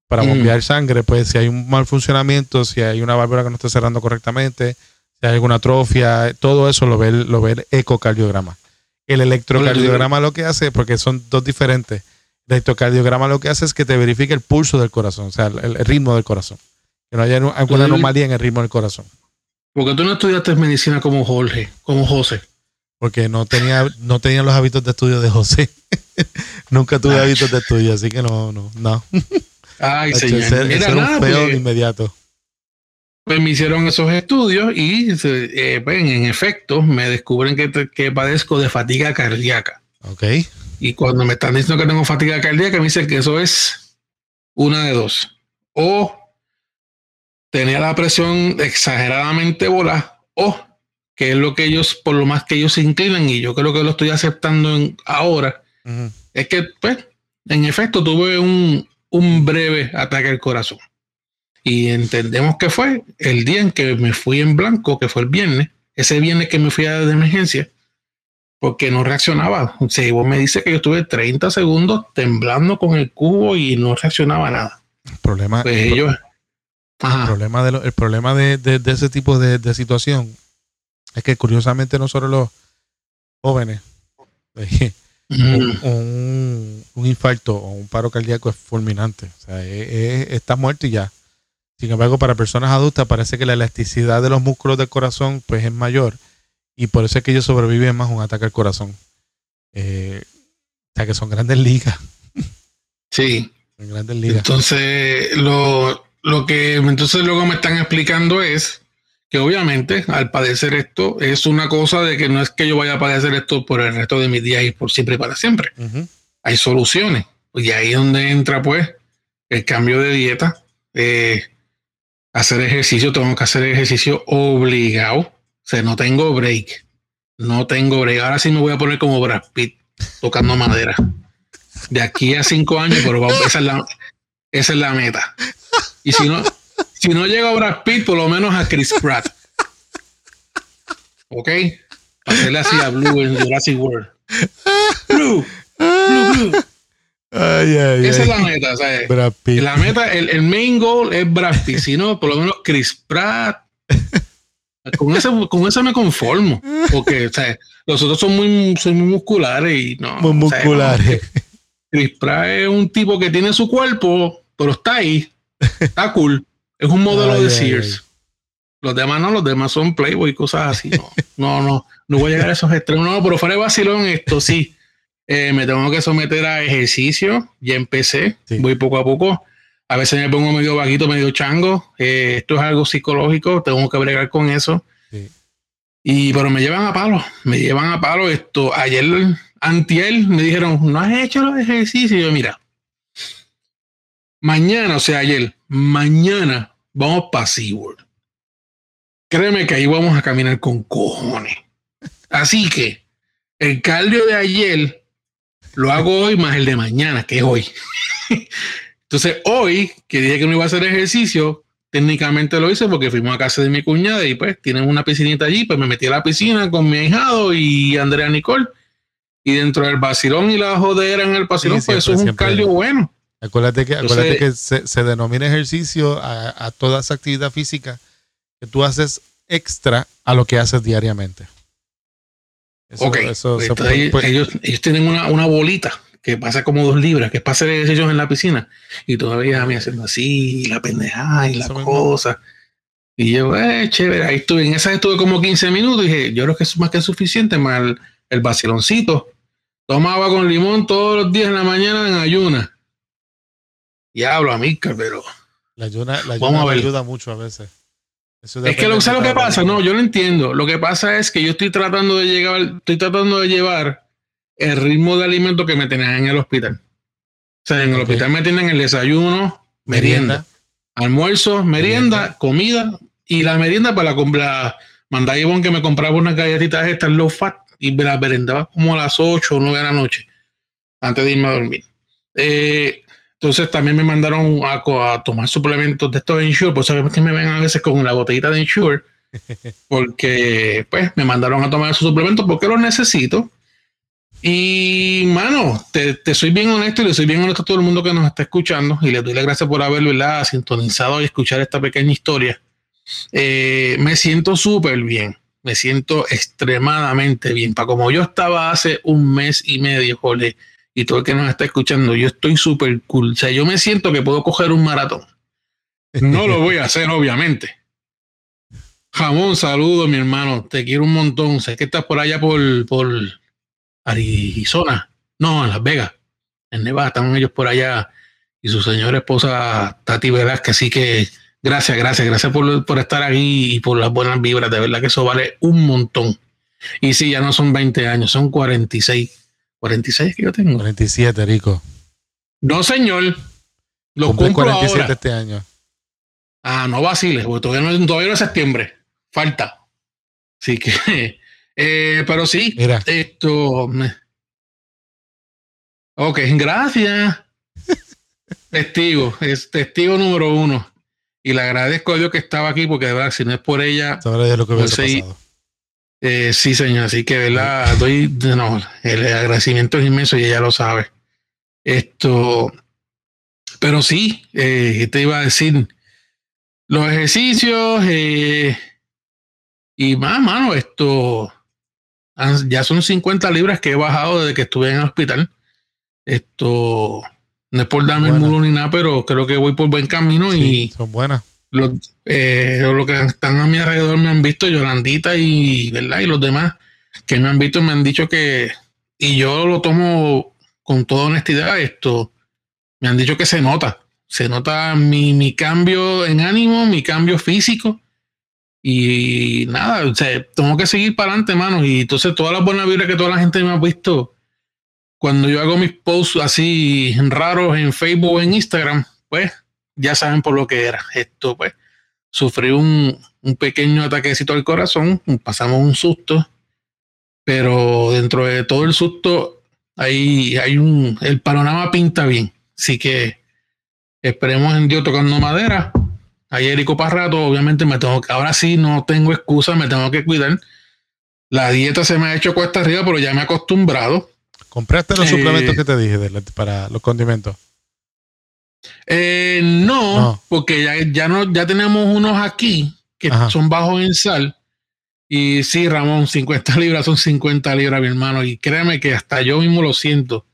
para Mm. bombear sangre, pues si hay un mal funcionamiento, si hay una válvula que no está cerrando correctamente, si hay alguna atrofia, todo eso lo ve, el- lo ve el ecocardiograma. El electrocardiograma lo que hace, porque son dos diferentes, el electrocardiograma lo que hace es que te verifique el pulso del corazón, o sea, el, el ritmo del corazón. Que no haya alguna anomalía en el ritmo del corazón. porque tú no estudiaste medicina como Jorge, como José. porque no tenía, no tenía los hábitos de estudio de José. *laughs* Nunca tuve Ah. hábitos de estudio, así que no, no, no. *laughs* Ay, Ese- señor. ese Mira, era un nada, feo pues, de inmediato. pues me hicieron esos estudios y eh, pues, en efecto me descubren que, que padezco de fatiga cardíaca. Ok. Y cuando me están diciendo que tengo fatiga cardíaca, me dicen que eso es una de dos. O tenía la presión exageradamente volada, o que es lo que ellos, por lo más que ellos se inclinan, y yo creo que lo estoy aceptando en- ahora, es que, pues, en efecto, tuve un, un breve ataque al corazón. Y entendemos que fue el día en que me fui en blanco, que fue el viernes, ese viernes que me fui a de emergencia, porque no reaccionaba. O sea, vos me dice que yo estuve 30 segundos temblando con el cubo y no reaccionaba nada. El problema, Pues el, ellos. el problema, de, lo- el problema de, de- de ese tipo de, de situación es que curiosamente nosotros los jóvenes, *laughs* eh, un, un- un infarto o un paro cardíaco es fulminante. O sea, es- es- estás muerto y ya. Sin embargo, para personas adultas parece que la elasticidad de los músculos del corazón pues es mayor y por eso es que ellos sobreviven más a un ataque al corazón. Eh, o sea, que son grandes ligas. Sí. Son grandes ligas. Entonces, lo, lo que entonces luego me están explicando es que obviamente al padecer esto es una cosa de que no es que yo vaya a padecer esto por el resto de mis días y por siempre y para siempre. Hay soluciones. Y ahí es donde entra pues el cambio de dieta, eh, hacer ejercicio, tengo que hacer ejercicio obligado. O sea, no tengo break. No tengo break. Ahora sí me voy a poner como Brad Pitt tocando madera. De aquí a cinco años, pero vamos, esa es la, esa es la meta. Y si no, si no llega a Brad Pitt, por lo menos a Chris Pratt. ¿Ok? Hacerle así a Blue en Jurassic World. Blue, Blue, Blue. Ay, ay, Esa es la meta, ¿sabes? Brad Pitt. La meta, el, el main goal es Brad Pitt, si no, por lo menos Chris Pratt. Con eso, con eso me conformo, porque o sea, los otros son muy, son muy musculares y no. Muy musculares. Chris Pratt es un tipo que tiene su cuerpo, pero está ahí, está cool. Es un modelo Ay, de ay, Sears. Los demás no, los demás son Playboy y cosas así. No, *laughs* no, no, no voy a llegar a esos extremos. No, pero fuera de vacilón, esto sí. Eh, me tengo que someter a ejercicio. Ya empecé, Sí. voy poco a poco. A veces me pongo medio vaguito, medio chango. Eh, esto es algo psicológico, tengo que bregar con eso. Sí. Y pero me llevan a palo, me llevan a palo esto. Ayer, antier, me dijeron, no has hecho los ejercicios. Y yo, mira, mañana, o sea, ayer, mañana vamos para SeaWorld. Créeme que ahí vamos a caminar con cojones. Así que el cardio de ayer lo hago hoy más el de mañana, que es hoy. *laughs* Entonces, hoy, que dije que no iba a hacer ejercicio, técnicamente lo hice porque fuimos a casa de mi cuñada y pues tienen una piscinita allí, pues me metí a la piscina con mi ahijado y Andrea Nicole. Y dentro del vacilón y la jodera en el vacilón, Sí, pues eso es un cardio bueno. Acuérdate que, Entonces- acuérdate que se, se denomina ejercicio a, a toda esa actividad física que tú haces extra a lo que haces diariamente. Eso- ok, eso pues, se puede- ellos, puede- ellos, ellos tienen una, una bolita que pasa como dos libras, que es para hacer ejercicios en la piscina. Y todavía me haciendo así, la pendejada y la Eso mismo. cosa. Y yo, eh, chévere, ahí estuve. En esa estuve como 15 minutos y dije, yo creo que es más que suficiente, más el, el vaciloncito. Toma agua con limón todos los días en la mañana en ayuna. Diablo, amiga, pero. La ayuna, la Vamos a ver. ayuda mucho a veces. Eso Es que lo, ¿sabes lo que pasa? No, yo lo entiendo. Lo que pasa es que yo estoy tratando de llegar, estoy tratando de llevar el ritmo de alimento que me tenían en el hospital. O sea, en el hospital me tienen el desayuno, merienda, almuerzo, merienda, Merienda. comida y la merienda para la a Ivonne que me compraba unas galletitas estas low fat y me las merendaba como a las 8 o 9 de la noche antes de irme a dormir. Eh, entonces también me mandaron a, a tomar suplementos de estos de Ensure, por eso es que me ven a veces con la botellita de Ensure, *laughs* porque pues me mandaron a tomar esos suplementos porque los necesito. Y mano, te, te soy bien honesto y le soy bien honesto a todo el mundo que nos está escuchando y le doy las gracias por haber ¿verdad? sintonizado y escuchar esta pequeña historia. Eh, me siento súper bien, me siento extremadamente bien. Para como yo estaba hace un mes y medio, jole, y todo el que nos está escuchando, yo estoy súper cool. O sea, yo me siento que puedo coger un maratón. No lo voy a hacer, obviamente. Jamón, saludo, mi hermano. Te quiero un montón. Sé que estás por allá por, por Arizona. No, en Las Vegas. En Nevada. Están ellos por allá. Y su señora esposa, Tati Velázquez. Así que gracias, gracias, gracias por, por estar aquí y por las buenas vibras. De verdad que eso vale un montón. Y sí, ya no son 20 años, son 46. 46 que yo tengo. 47, Rico. No, señor. Lo Cumple cumplo 47 ahora. este año. Ah, no vaciles, porque todavía no, todavía no es septiembre. Falta. Así que, *laughs* eh, pero sí, Mira, esto. Ok, gracias. *laughs* Testigo, es testigo número uno. Y le agradezco a Dios que estaba aquí, porque de verdad, si no es por ella, sabrá lo que hubiese sí. pasado. Eh, sí, señor. Así que, ¿verdad? Doy, no, el agradecimiento es inmenso y ella lo sabe. Esto, pero sí, eh, te iba a decir, los ejercicios eh, y más, mano, esto, ya son 50 libras que he bajado desde que estuve en el hospital. Esto, no es por darme el Bueno. mulo ni nada, pero creo que voy por buen camino Sí, y son buenas. Los, eh, que están a mi alrededor me han visto, Yolandita y, ¿verdad? y los demás que me han visto me han dicho que, y yo lo tomo con toda honestidad, esto, me han dicho que se nota, se nota mi, mi cambio en ánimo, mi cambio físico. Y nada, o sea, tengo que seguir para adelante, mano. Y entonces todas las buenas vibras que toda la gente me ha visto cuando yo hago mis posts así raros en Facebook o en Instagram, pues ya saben por lo que era. Esto, pues, sufrí un, un pequeño ataquecito al corazón, pasamos un susto, pero dentro de todo el susto hay, hay un, el panorama pinta bien. Así que esperemos en Dios tocando madera. Ayer y para rato, obviamente me tengo que, ahora sí no tengo excusa, me tengo que cuidar. La dieta se me ha hecho cuesta arriba, pero ya me he acostumbrado. ¿Compraste los Eh, suplementos que te dije de para los condimentos? Eh, no, No. porque ya, ya no, ya tenemos unos aquí que Ajá. son bajos en sal. Y sí, Ramón, 50 *laughs* libras son 50 libras, mi hermano. Y créeme que hasta yo mismo lo siento.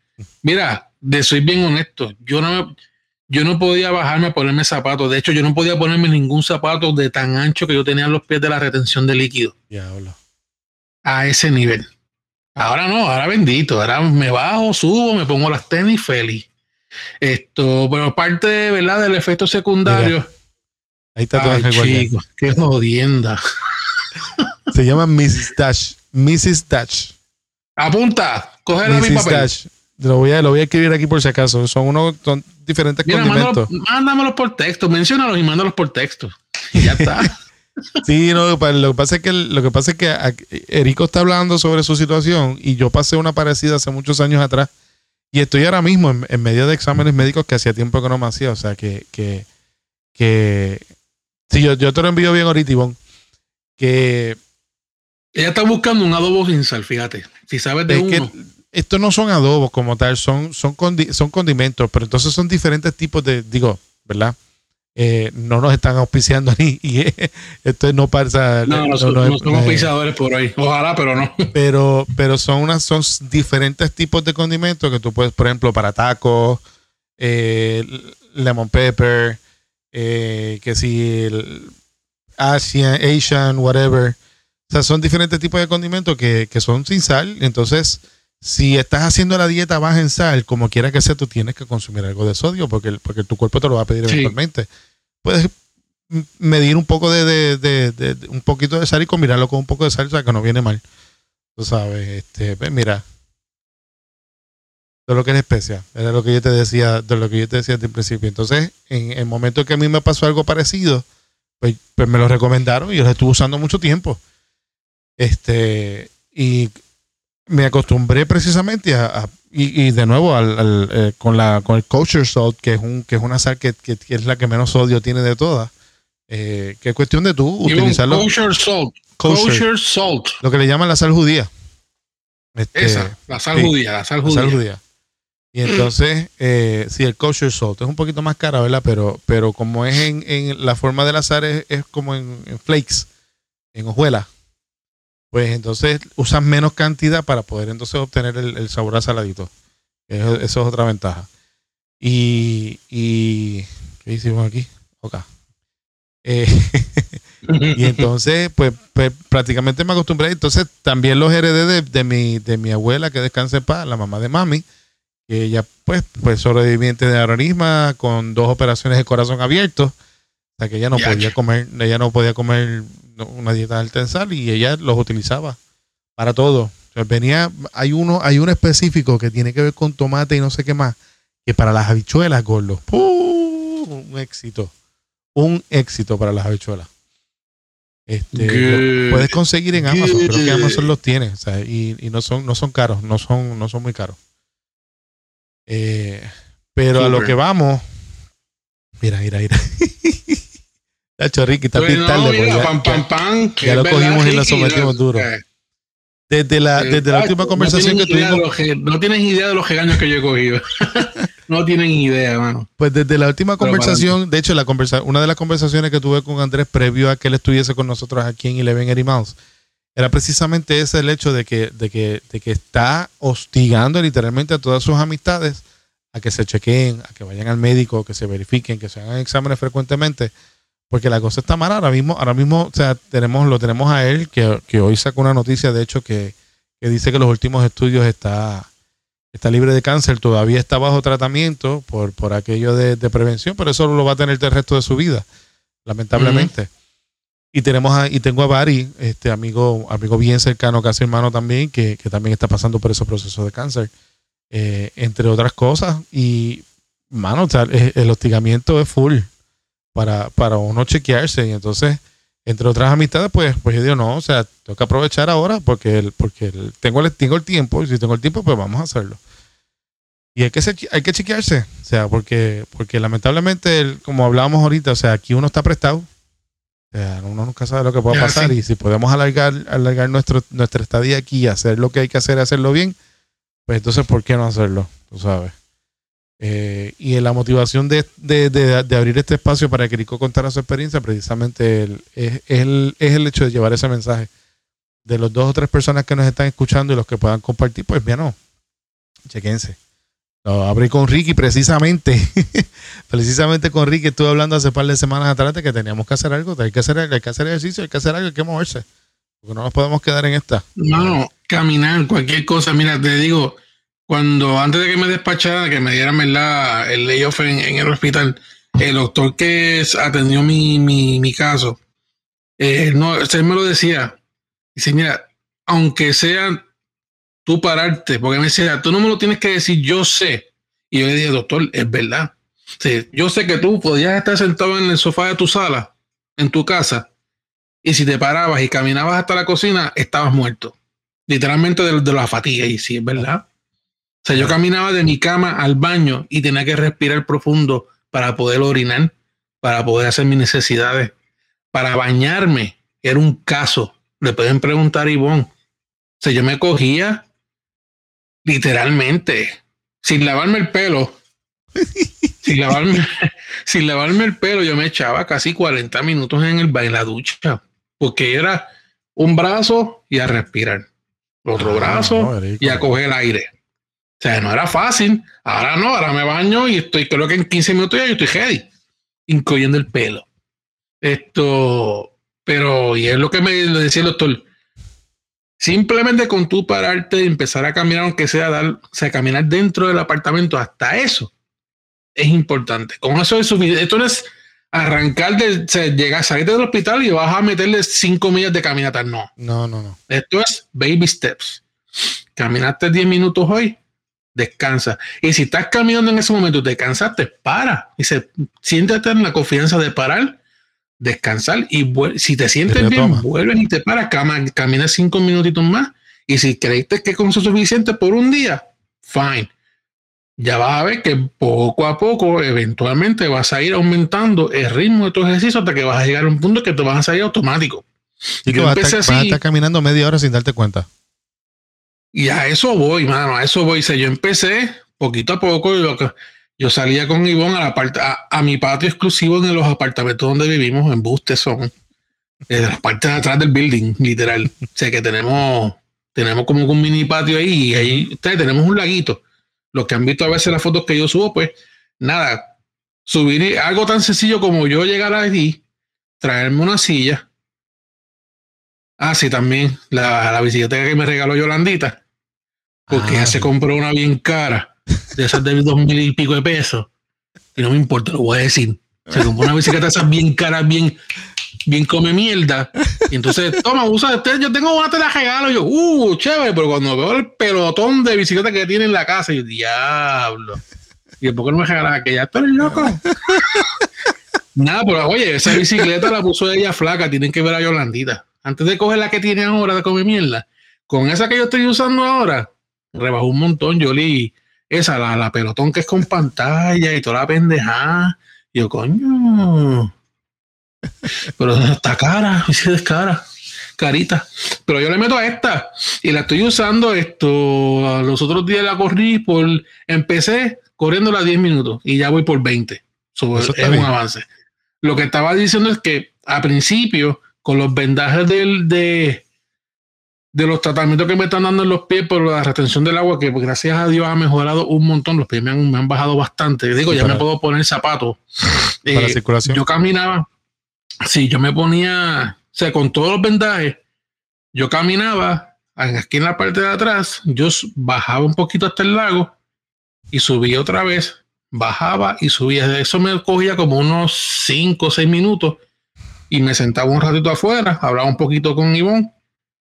Mira, de soy bien honesto, yo no, yo no podía bajarme a ponerme zapatos. De hecho, yo no podía ponerme ningún zapato de tan ancho que yo tenía en los pies de la retención de líquido. Diablo. A ese nivel. Ahora no, ahora bendito. Ahora me bajo, subo, me pongo las tenis feliz. Esto, pero parte verdad del efecto secundario. Ahí está ángel guardián. chico, qué jodienda. Se llama Mrs. Dash. Mrs. Dash. Apunta, coge la mi papel. Dash. Lo voy, a, lo voy a escribir aquí por si acaso. Son unos son diferentes Mira, condimentos. mándalo- mándamelos por texto, menciónalos y mándalos por texto. Y ya está. *laughs* Sí, no, lo que pasa es que lo que pasa es que Erico está hablando sobre su situación y yo pasé una parecida hace muchos años atrás y estoy ahora mismo en, en medio de exámenes médicos que hacía tiempo que no me hacía, o sea que que que sí, yo, yo te lo envío bien ahorita, Ivonne, que Ella está buscando un adobo sin sal, fíjate. Si sabes de es que uno. estos no son adobos como tal, son son condi- son condimentos, pero entonces son diferentes tipos de digo, ¿verdad? Eh, no nos están auspiciando *laughs* ni y eh, esto no pasa No, no, no no somos pisadores por ahí. Ojalá, pero no. *laughs* pero, pero son unas, son diferentes tipos de condimentos que tú puedes, por ejemplo, para tacos, eh, lemon pepper, eh, que si el Asian, Asian, whatever. O sea, son diferentes tipos de condimentos que, que son sin sal. Entonces, si estás haciendo la dieta baja en sal, como quiera que sea, tú tienes que consumir algo de sodio porque, porque tu cuerpo te lo va a pedir Sí. eventualmente. Puedes medir un poco de, de- de- de- de- un poquito de sal y combinarlo con un poco de sal, o sea que no viene mal. Tú sabes, este, pues mira. De lo que es especia, era lo que yo te decía, de lo que yo te decía desde el principio. Entonces, en el momento que a mí me pasó algo parecido, pues, pues me lo recomendaron y yo lo estuve usando mucho tiempo. Este, y me acostumbré precisamente a, a- y, y de nuevo al, al, eh, con la con el kosher salt que es un que es una sal que, que- que es la que menos sodio tiene de todas eh, que es cuestión de tú un utilizarlo kosher salt. Kosher. Kosher salt. lo que le llaman la sal judía Este, Esa, la sal sí. judía, la sal la judía. sal judía y entonces *clears throat* eh, sí el kosher salt es un poquito más cara verdad pero pero como es en, en la forma de la sal es, es como en, en flakes en hojuelas pues entonces usas menos cantidad para poder entonces obtener el, el sabor a saladito. Eso, eso es otra ventaja. Y, y ¿qué hicimos aquí? Ok. Eh, *laughs* y entonces, pues, pues, prácticamente me acostumbré. Entonces, también los heredé de, de mi, de mi abuela, que descanse en paz, la mamá de mami, que ella, pues, pues sobreviviente de aneurisma, con dos operaciones de corazón abierto. O sea, que ella no podía comer, ella no podía comer una dieta alta en sal y ella los utilizaba para todo. O sea, venía, hay uno, hay uno específico que tiene que ver con tomate y no sé qué más, que para las habichuelas, gordo, un éxito. Un éxito para las habichuelas. Este, puedes conseguir en Amazon, creo que. Amazon los tiene, o sea, y, y no son, no son caros, no son, no son muy caros. Eh, pero a lo que vamos, mira, mira, mira. *laughs* Tacho, Ricky, está bien tarde, ya- lo verdad, cogimos y lo sometimos duro. eh, desde la, eh, desde la última conversación no que tuvimos, que- no tienes idea de los regaños que yo he cogido. *laughs* no tienen idea, mano. pues desde la última Pero conversación, de hecho, la conversa, una de las conversaciones que tuve con Andrés previo a que él estuviese con nosotros aquí en Eleven Mouse, era precisamente ese el hecho de que, de que, de que está hostigando literalmente a todas sus amistades a que se chequeen, a que vayan al médico, que se verifiquen, que se hagan exámenes frecuentemente, porque la cosa está mala ahora mismo, ahora mismo, o sea, tenemos, lo tenemos a él, que, que hoy sacó una noticia, de hecho, que, que dice que los últimos estudios está, está libre de cáncer, todavía está bajo tratamiento por, por aquello de, de prevención, pero eso lo va a tener el resto de su vida, lamentablemente. Y tenemos a, y tengo a Barry, este amigo, amigo bien cercano, casi hermano también, que, que también está pasando por ese proceso de cáncer, eh, entre otras cosas. Y, mano, o sea, el, el hostigamiento es full para, para uno chequearse. Y entonces, entre otras amistades, pues, pues yo digo, no, o sea, tengo que aprovechar ahora porque, el, porque el- tengo, el, tengo el tiempo. Y si tengo el tiempo, pues vamos a hacerlo. Y hay que, ser- hay que chequearse, o sea, porque, porque lamentablemente, el- como hablábamos ahorita, o sea, aquí uno está prestado. O sea, uno nunca sabe lo que pueda pasar. sí. Y si podemos alargar, alargar nuestro, nuestra estadía aquí y hacer lo que hay que hacer, hacerlo bien, pues entonces, ¿por qué no hacerlo? Tú sabes. Eh, y la motivación de, de- de- abrir este espacio para que Rico contara su experiencia, precisamente el- es, el, es el hecho de llevar ese mensaje. De los dos o tres personas que nos están escuchando y los que puedan compartir, pues bien, no. Chequense. Lo abrí con Ricky precisamente. *laughs* precisamente con Ricky estuve hablando hace par de semanas atrás de que teníamos que hacer algo, hay que hacer, hay que hacer ejercicio, hay que hacer algo, hay que moverse. Porque no nos podemos quedar en esta. Mano, caminar, cualquier cosa. Mira, te digo, cuando antes de que me despachara, que me dieran el layoff en, el hospital, el doctor que atendió mi, caso, eh, él me lo decía. Dice, mira, aunque sea tú pararte, porque me decía, tú no me lo tienes que decir, yo sé. Y yo le dije, doctor, es verdad. Yo sé que tú podías estar sentado en el sofá de tu sala, en tu casa, y si te parabas y caminabas hasta la cocina, estabas muerto. Literalmente de, de la fatiga. Y sí, es verdad. O sea, yo caminaba de mi cama al baño y tenía que respirar profundo para poder orinar, para poder hacer mis necesidades, para bañarme. Era un caso. Le pueden preguntar a Ivonne. O sea, yo me cogía literalmente sin lavarme el pelo. *laughs* sin lavarme, *laughs* sin lavarme el pelo, yo me echaba casi 40 minutos en el en la ducha, porque era un brazo y a respirar, otro Ah, brazo no, y a coger el aire. O sea, no era fácil. Ahora no, ahora me baño y estoy, creo que en 15 minutos ya yo estoy ready, incluyendo el pelo. Esto, pero, y es lo que me decía el doctor. Simplemente con tú pararte y empezar a caminar, aunque sea dar, o sea, caminar dentro del apartamento, hasta eso es importante. Con eso es suficiente. Esto no es arrancar de, o sea, llegar, salir del hospital y vas a meterle cinco millas de caminata. No. No, no, no. Esto es baby steps. Caminaste 10 minutos hoy, descansa. Y si estás caminando en ese momento, te cansaste, para. Y se, siéntate en la confianza de parar, descansar. Y si te sientes bien, vuelves y te paras, cam caminas cinco minutitos más. Y si creíste que con eso es suficiente por un día, fine ya vas a ver que poco a poco, eventualmente, vas a ir aumentando el ritmo de tu ejercicio hasta que vas a llegar a un punto que te vas a salir automático. Y que vas a, estar, caminando media hora sin darte cuenta. Y a eso voy, mano, a eso voy. yo empecé poquito a poco. Yo, yo salía con Ivonne a, parte, a, mi patio exclusivo en los apartamentos donde vivimos, en Buste son, en las partes de atrás del building, literal. o sea que tenemos, tenemos como un mini patio ahí y ahí ustedes tenemos un laguito los que han visto a veces las fotos que yo subo, pues nada, subir algo tan sencillo como yo llegar allí, traerme una silla. Ah, sí, también la, la bicicleta que me regaló Yolandita, porque ya se ah. compró una bien cara, de esas de dos mil y pico de pesos, y no me importa, lo voy a decir. Se compró una bicicleta esas bien cara, bien, bien come mierda. Y entonces, toma, usa este, yo tengo una, te la regalo. Y yo, uh, chévere, pero cuando veo el pelotón de bicicleta que tiene en la casa, yo, diablo. Y ¿por qué no me regalas aquella? Tú eres loco. Nada, pero oye, esa bicicleta la puso ella flaca, tienen que ver a Yolandita. Antes de coger la que tiene ahora de comer mierda, con esa que yo estoy usando ahora, rebajó un montón. Yo leí esa, la, la pelotón que es con pantalla y toda la pendejada. Yo, coño, pero está cara, *laughs* es cara, carita. Pero yo le meto a esta y la estoy usando esto. Los otros días la corrí por. Empecé corriendo a 10 minutos y ya voy por 20. Eso es un avance. Lo que estaba diciendo es que a principio, con los vendajes del, de, de los tratamientos que me están dando en los pies por la retención del agua, que gracias a Dios ha mejorado un montón, los pies me han, bajado bastante. Digo, ya me puedo poner zapatos. Para eh, circulación. Yo caminaba, Sí, yo me ponía, o sea, con todos los vendajes, yo caminaba aquí en la parte de atrás, yo bajaba un poquito hasta el lago y subía otra vez, bajaba y subía. Eso me cogía como unos 5 o 6 minutos y me sentaba un ratito afuera, hablaba un poquito con Ivonne,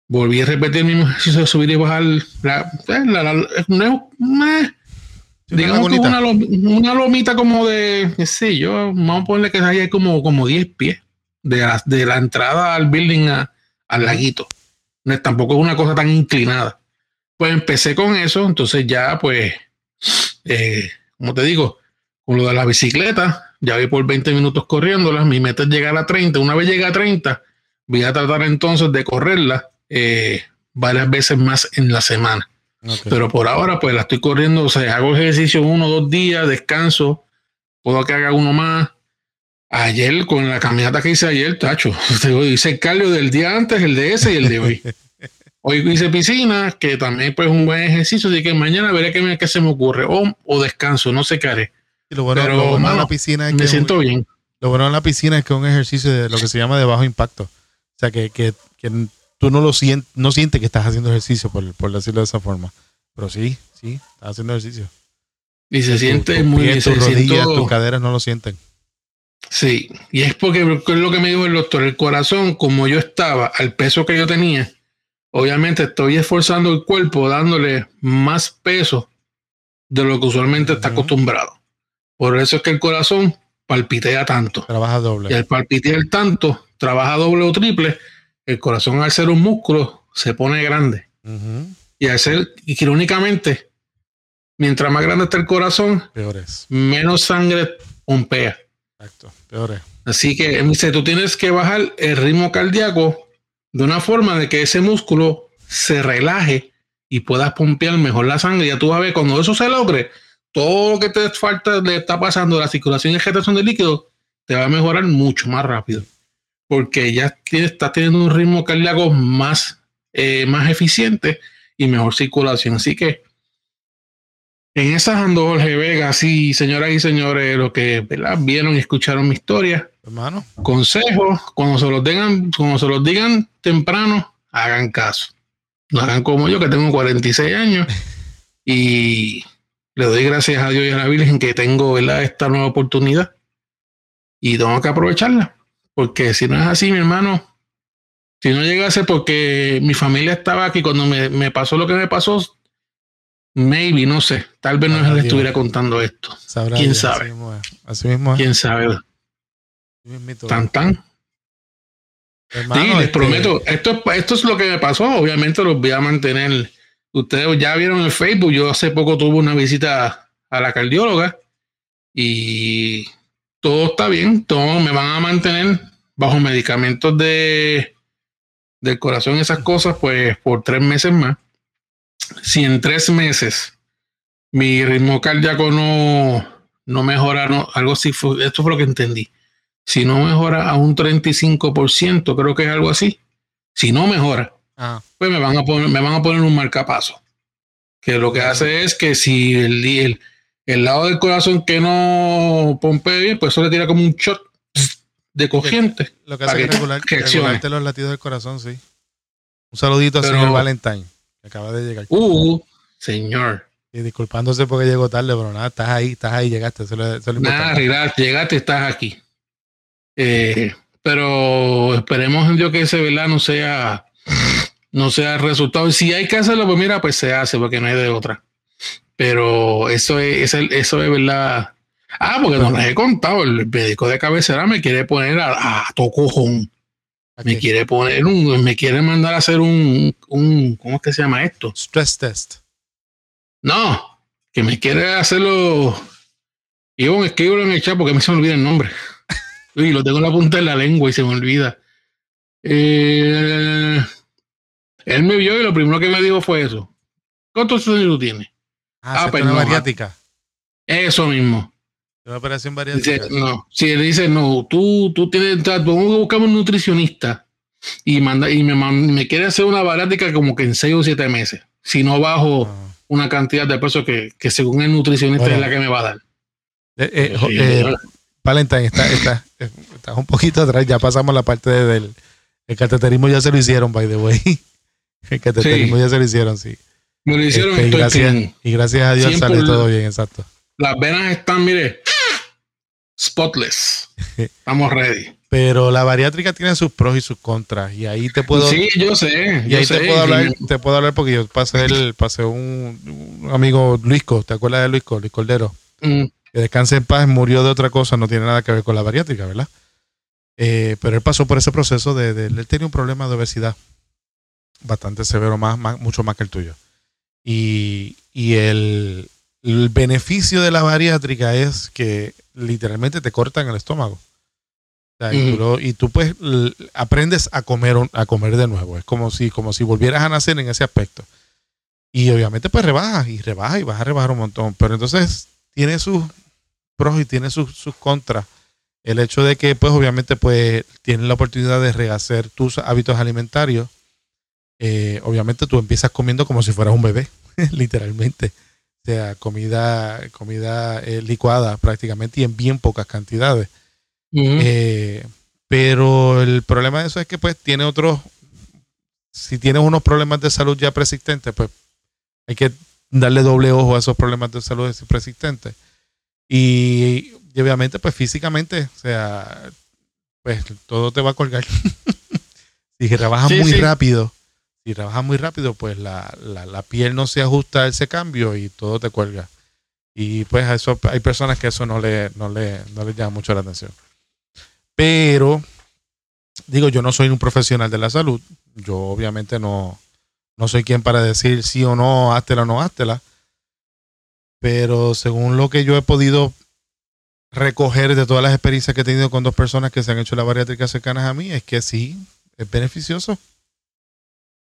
volví a repetir el mismo ejercicio de subir y bajar la, digamos que una, una, lomita como de, qué sé yo, vamos a ponerle que hay como, como 10 pies de la, de la entrada al building al laguito. No, tampoco es una cosa tan inclinada. Pues empecé con eso, entonces ya pues, eh, como te digo, con lo de la bicicleta, ya voy por 20 minutos corriéndola, mi meta es llegar a 30, una vez llegue a 30, voy a tratar entonces de correrla eh, varias veces más en la semana. Pero por ahora pues la estoy corriendo, o sea, hago ejercicio uno dos días, descanso, puedo que haga uno más, Ayer, con la caminata que hice ayer, tacho, *laughs* hice el cardio del día antes, el de ese y el de hoy. *laughs* Hoy hice piscina, que también pues un buen ejercicio, así que mañana veré qué, se me ocurre. O, o, descanso, no sé qué haré. lo bueno, Pero, la piscina es me siento bien. Lo bueno en la piscina es que es un ejercicio de lo que se llama de bajo impacto. O sea, que, que, que tú no lo sientes, no sientes que estás haciendo ejercicio, por, por, decirlo de esa forma. Pero sí, sí, estás haciendo ejercicio. Y se siente muy bien. Tus rodillas, tus caderas no lo sienten. Sí, y es porque es lo que me dijo el doctor, el corazón, como yo estaba, al peso que yo tenía, obviamente estoy esforzando el cuerpo dándole más peso de lo que usualmente está acostumbrado. Por eso es que el corazón palpitea tanto. Trabaja doble. Y al palpitear tanto, trabaja doble o triple, el corazón al ser un músculo se pone grande. Y al ser, y irónicamente, mientras más grande está el corazón, menos sangre pompea. Exacto, peor Así que, dice, tú tienes que bajar el ritmo cardíaco de una forma de que ese músculo se relaje y puedas pompear mejor la sangre. Ya tú vas a ver, cuando eso se logre, todo lo que te falta, le está pasando, la circulación y ejecución de líquido, te va a mejorar mucho más rápido. Porque ya estás teniendo un ritmo cardíaco más, eh, más eficiente y mejor circulación. Así que en esas ando Jorge Vega, sí, señoras y señores, lo que vieron y escucharon mi historia. Hermano. Consejos, cuando se los digan, cuando se los digan temprano, hagan caso. No hagan como yo, que tengo 46 años. *laughs* Y le doy gracias a Dios y a la Virgen que tengo ¿verdad? esta nueva oportunidad. Y tengo que aprovecharla. Porque si no es así, mi hermano, si no llegase porque mi familia estaba aquí cuando me, me pasó lo que me pasó, maybe, no sé. Tal vez no Ah, les estuviera contando esto. Sabrá ¿Quién Dios, sabe? Así mismo es. Así mismo es. ¿Quién sabe? Así. Tan, tan. Hermano, sí, les este, prometo, esto, es- esto es lo que me pasó. Obviamente los voy a mantener. Ustedes ya vieron en Facebook, yo hace poco tuve una visita a la cardióloga y todo está bien, todo me van a mantener bajo medicamentos de del corazón, esas cosas, pues por tres meses más. Si en tres meses mi ritmo cardíaco no, no mejora, no, algo así fue, esto fue lo que entendí si no mejora a un 35%, creo que es algo así. Si no mejora, ah, pues me van a poner, me van a poner un marcapaso. Que lo que hace es que si el, el, el lado del corazón que no pompea bien, pues eso le tira como un shot de corriente. lo que hace que regular, regularte los latidos del corazón, sí. Un saludito al señor Valentine, que acaba de llegar. Uh, señor. Y disculpándose porque llegó tarde, pero nada, estás ahí, estás ahí, llegaste. Eso es lo- eso es lo Nada, relax, llegaste, estás aquí. Eh, pero esperemos en Dios que ese verdad no sea, no sea el resultado. Y si hay que hacerlo, pues mira, pues se hace, porque no hay de otra. Pero eso es, es- eso es verdad. Ah, porque no les he contado, el médico de cabecera me quiere poner a, a tocojón. Me quiere poner un, me quiere mandar a hacer un, un, ¿cómo es que se llama esto? Stress test. No, que me quiere hacerlo. Ivonne, escríbelo en el chat porque a mí se me olvida el nombre. *laughs* Uy, lo tengo en la punta de la lengua y se me olvida. Eh, él me vio y lo primero que me dijo fue eso. ¿Cuántos años tú tienes? Ah, Ah, hacerte pues no, bariátrica. Eso mismo. Una operación Dice, bariátrica. no, si él dice, no, tú, tú tienes, vamos a buscar un nutricionista y, manda, y me, me quiere hacer una bariátrica como que en seis o siete meses. Si no bajo Ah. una cantidad de peso que, que según el nutricionista Bueno. es la que me va a dar. Eh, eh, Sí, eh, Valentine, está, está, eh, estás un poquito atrás. Ya pasamos la parte de- del el cateterismo, ya se lo hicieron, by the way. *laughs* El cateterismo Sí. ya se lo hicieron, sí. Me lo hicieron, Este, y, gracias, y gracias a Dios 100 sale todo bien, exacto. Las venas están, mire, spotless. *laughs* Estamos ready. Pero la bariátrica tiene sus pros y sus contras. Y ahí te puedo, sí, yo sé. y yo ahí sé, te puedo hablar, te puedo hablar porque yo pasé el, pasé un, un amigo Luisco, ¿te acuerdas de Luisco? Luis Cordero. Mm, que descanse en paz, murió de otra cosa, no tiene nada que ver con la bariátrica, ¿verdad? Eh, pero él pasó por ese proceso de, de- él tenía un problema de obesidad bastante severo, más, más- mucho más que el tuyo. Y, y el, el beneficio de la bariátrica es que literalmente te cortan el estómago. O sea, y, tú lo- y tú pues aprendes a comer, a comer de nuevo. Es como si, como si volvieras a nacer en ese aspecto. Y obviamente pues rebajas y rebajas y vas a rebajar un montón. Pero entonces tiene sus pros y tiene sus, sus contras. El hecho de que, pues, obviamente, pues, tienes la oportunidad de rehacer tus hábitos alimentarios. Eh, obviamente, tú empiezas comiendo como si fueras un bebé, *laughs* literalmente. O sea, comida, comida eh, licuada prácticamente y en bien pocas cantidades. Eh, pero el problema de eso es que, pues, tiene otros. Si tienes unos problemas de salud ya persistentes, pues, hay que darle doble ojo a esos problemas de salud persistentes. Y, y obviamente, pues físicamente, o sea, pues todo te va a colgar. *laughs* si rebajas Sí, muy sí. rápido, si rebajas muy rápido, pues la, la, la piel no se ajusta a ese cambio y todo te cuelga. Y pues a eso hay personas que eso no le, no le, no le llama mucho la atención. Pero, digo, yo no soy un profesional de la salud. Yo obviamente no, no soy quien para decir sí o no, háztela o no háztela. Pero según lo que yo he podido recoger de todas las experiencias que he tenido con dos personas que se han hecho la bariátrica cercanas a mí, es que sí, es beneficioso.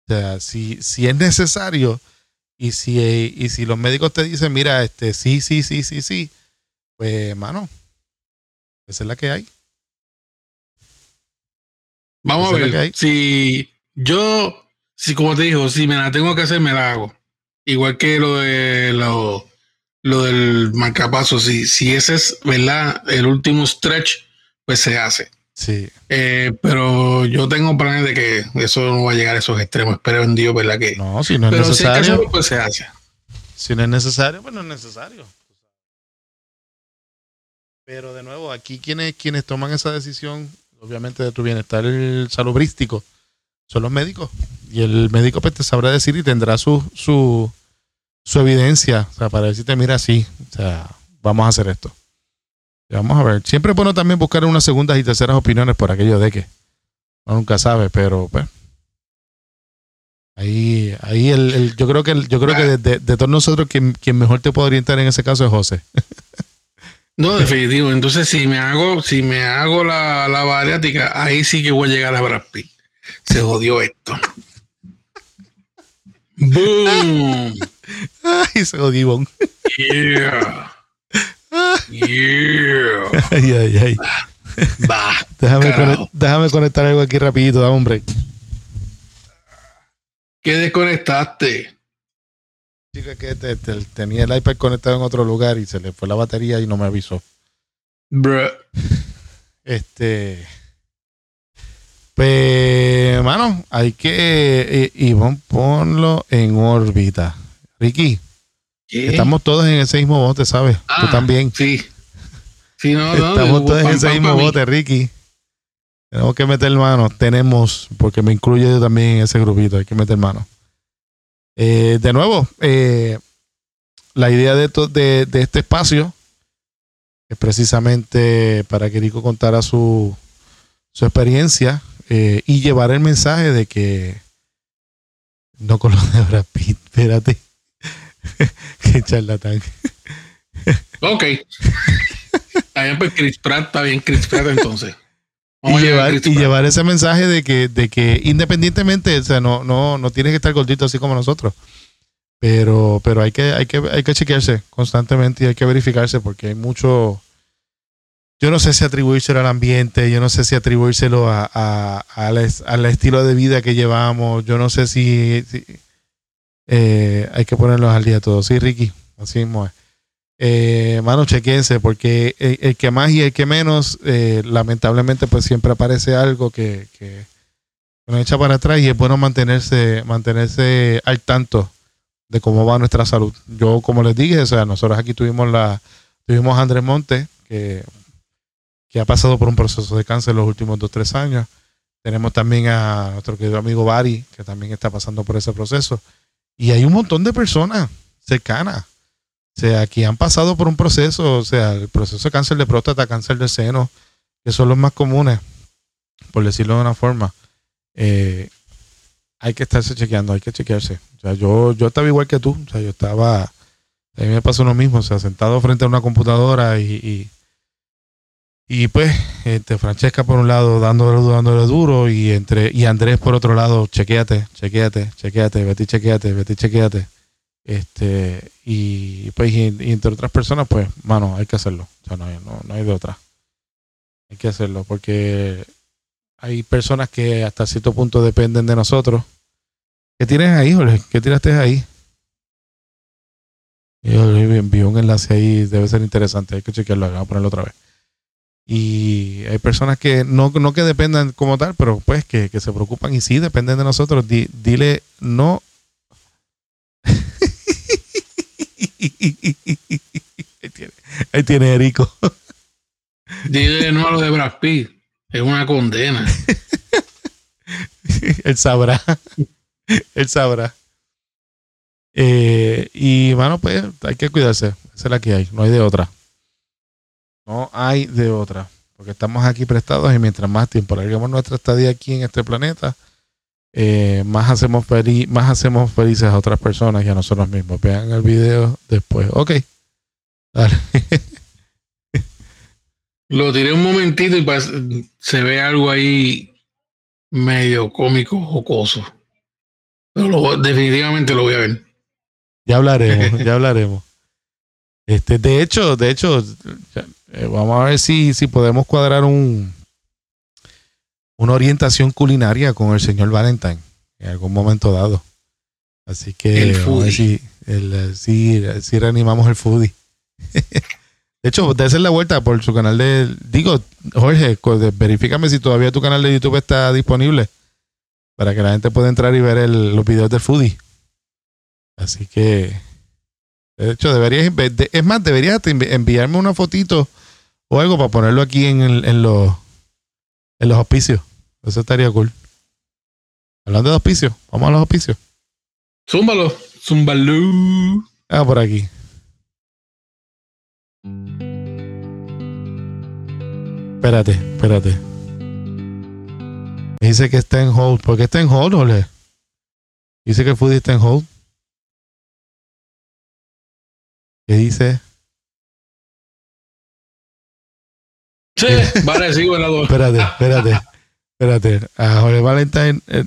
O sea, si, si es necesario y si, y si los médicos te dicen, mira, este, sí, sí, sí, sí, sí, pues, mano, esa es la que hay. Vamos a ver. Si yo, si como te digo, si me la tengo que hacer, me la hago. Igual que lo de lo, lo del marcapaso. Si, si ese es, ¿verdad? El último stretch, pues se hace. Sí. Eh, pero yo tengo planes de que eso no va a llegar a esos extremos. Espero en Dios, ¿verdad? Que, No, si no es pero si necesario. hacerlo, pues se hace. Si no es necesario, pues no es necesario. Pero de nuevo, aquí quienes, quienes toman esa decisión, obviamente de tu bienestar salubrístico, son los médicos. Y el médico pues te sabrá decir y tendrá su, su, su evidencia, o sea, para decirte, mira, sí, o sea, vamos a hacer esto. Vamos a ver. Siempre es bueno también buscar unas segundas y terceras opiniones por aquello de que uno nunca sabe, pero pues. Ahí, ahí el, el- yo creo que el- yo creo que de, de- de todos nosotros quien, quien mejor te puede orientar en ese caso es José. *laughs* No, definitivo. Entonces, si me hago, si me hago la, la bariátrica, ahí sí que voy a llegar a Brad Pitt. Se jodió esto. *laughs* Boom. Ay, se lo digo. Yeah. Yeah. *laughs* Ay, ay, ay. Déjame, conect- déjame conectar algo aquí rapidito, dame un break. ¿Qué desconectaste? Chica, que te- te- tenía el iPad conectado en otro lugar y se le fue la batería y no me avisó. Bruh. Este. Pues, mano, hay que. eh, Ivonne, ponlo en órbita. Ricky, ¿Qué? estamos todos en ese mismo bote, ¿sabes? Tú Ah, también. Sí. Sí, no, no. *laughs* Estamos todos en ese mismo bote, Ricky. Tenemos que meter mano. Tenemos, porque me incluyo yo también en ese grupito, hay que meter mano. Eh, de nuevo, eh, la idea de, to- de, de este espacio es precisamente para que Rico contara su, su experiencia eh, y llevar el mensaje de que no con lo de Brad Pitt, espérate. *laughs* Qué charlatán. Ok. Está bien, pues Chris Pratt está bien, Chris Pratt entonces. y Vamos a llevar, a y llevar ese mensaje de que, de que independientemente, o sea, no, no, no tienes que estar gordito así como nosotros. Pero, pero hay que, hay que, hay que chequearse constantemente y hay que verificarse porque hay mucho. Yo no sé si atribuírselo al ambiente, yo no sé si atribuírselo a, a- al, es- al estilo de vida que llevamos, yo no sé si, si, eh, hay que ponerlos al día todos. Sí, Ricky, así mismo es. Eh, chequense, porque el, que más y el que menos, eh, lamentablemente, pues siempre aparece algo que, que nos echa para atrás y es bueno mantenerse, mantenerse al tanto de cómo va nuestra salud. Yo, como les dije, o sea, nosotros aquí tuvimos la, tuvimos a Andrés Monte, que, que ha pasado por un proceso de cáncer los últimos dos, tres años. Tenemos también a nuestro querido amigo Bari, que también está pasando por ese proceso. Y hay un montón de personas cercanas o sea, aquí han pasado por un proceso, o sea, el proceso de cáncer de próstata, cáncer de seno, que son los más comunes, por decirlo de una forma. Eh, hay que estarse chequeando, hay que chequearse. O sea, yo, yo estaba igual que tú, o sea, yo estaba, a mí me pasó lo mismo, o sea, sentado frente a una computadora y, y, pues, este, Francesca por un lado dándole, dándole duro y entre y Andrés por otro lado, chequeate, chequeate, chequeate, Betty, chequeate, Betty, chequeate. Este, y pues, y, entre otras personas, pues, mano, hay que hacerlo. O sea, no hay, no, no hay de otra. Hay que hacerlo porque hay personas que hasta cierto punto dependen de nosotros. ¿Qué tienes ahí, Jorge? ¿Qué tiraste ahí? Y Jorge me envió un enlace ahí, debe ser interesante, hay que chequearlo, vamos a ponerlo otra vez. Y hay personas que no, no que dependan como tal, pero pues que, que se preocupan y sí dependen de nosotros. Di- dile no *laughs* ahí tiene, ahí tiene Erico. Dile no a lo de Brad Pitt. Es una condena. *laughs* Él sabrá. Él sabrá. Eh, y bueno, pues hay que cuidarse. Esa es la que hay. No hay de otra. No hay de otra. Porque estamos aquí prestados y mientras más tiempo larguemos nuestra estadía aquí en este planeta, eh, más hacemos feliz, más hacemos felices a otras personas y a nosotros mismos. Vean el video después. Ok. Dale. *laughs* Lo tiré un momentito y se ve algo ahí medio cómico, jocoso. Pero lo- definitivamente lo voy a ver. Ya hablaremos, ya hablaremos. Este, de hecho, de hecho, eh, vamos a ver si, si podemos cuadrar un una orientación culinaria con el señor Valentine en algún momento dado. Así que El vamos a ver foodie. si, el, eh, si, si reanimamos el foodie. *laughs* De hecho, dése la vuelta por su canal de. Digo, Jorge, verifícame si todavía tu canal de YouTube está disponible. Para que la gente pueda entrar y ver el- los videos del foodie. Así que. De hecho, deberías. Es más, deberías enviarme una fotito o algo para ponerlo aquí en, el- en los. En los auspicios. Eso estaría cool. Hablando de auspicios, vamos a los auspicios. Zúmbalo. Zúmbalo. Ah, por aquí. Espérate, espérate. Dice que está en hold. ¿Por qué está en hold, Ole? Dice que el foodie está en hold. ¿Qué dice? Sí, vale, sigo en la dos. Espérate, espérate. Espérate. A Jorge Valentine. eh,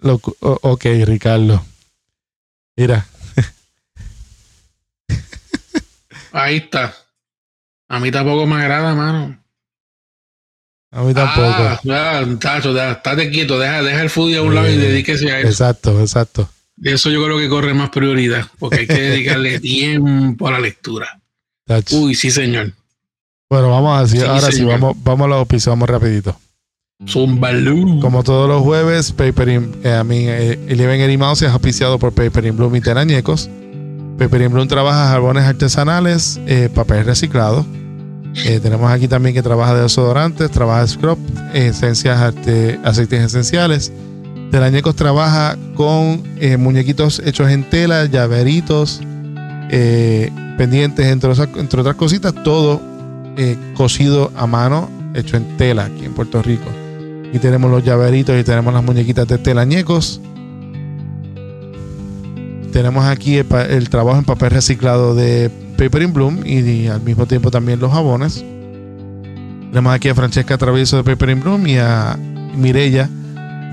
lo- ok, Ricardo. Mira. Ahí está. A mí tampoco me agrada, mano. A mí tampoco. Ah, ya, tacho, ya, estate quieto, deja, deja el foodie a un lado y Eh, dedíquese a eso. Exacto, exacto. De eso yo creo que corre más prioridad, porque hay que dedicarle *laughs* tiempo a la lectura. Uy, sí, señor. Bueno, vamos a decir, Sí, ahora sí, vamos, vamos a los auspicios, vamos rapidito. Zumbalú. Como todos los jueves, Paper in, eh, a mí, eh, Eleven Eddie Mouse es auspiciado por Paper in Bloom y Terañecos. Paper in Bloom trabaja jabones artesanales, eh, papel reciclado. Eh, tenemos aquí también que trabaja de desodorantes, trabaja scrub, eh, esencias, arte- aceites esenciales. Terañecos trabaja con eh, muñequitos hechos en tela, llaveritos, eh, pendientes, entre, otras- entre otras cositas, todo eh, cosido a mano, hecho en tela aquí en Puerto Rico. Y tenemos los llaveritos y tenemos las muñequitas de telañecos. Tenemos aquí el, trabajo en papel reciclado de Paper in Bloom y, y al mismo tiempo también los jabones. Tenemos aquí a Francesca Travieso de Paper in Bloom y a Mirella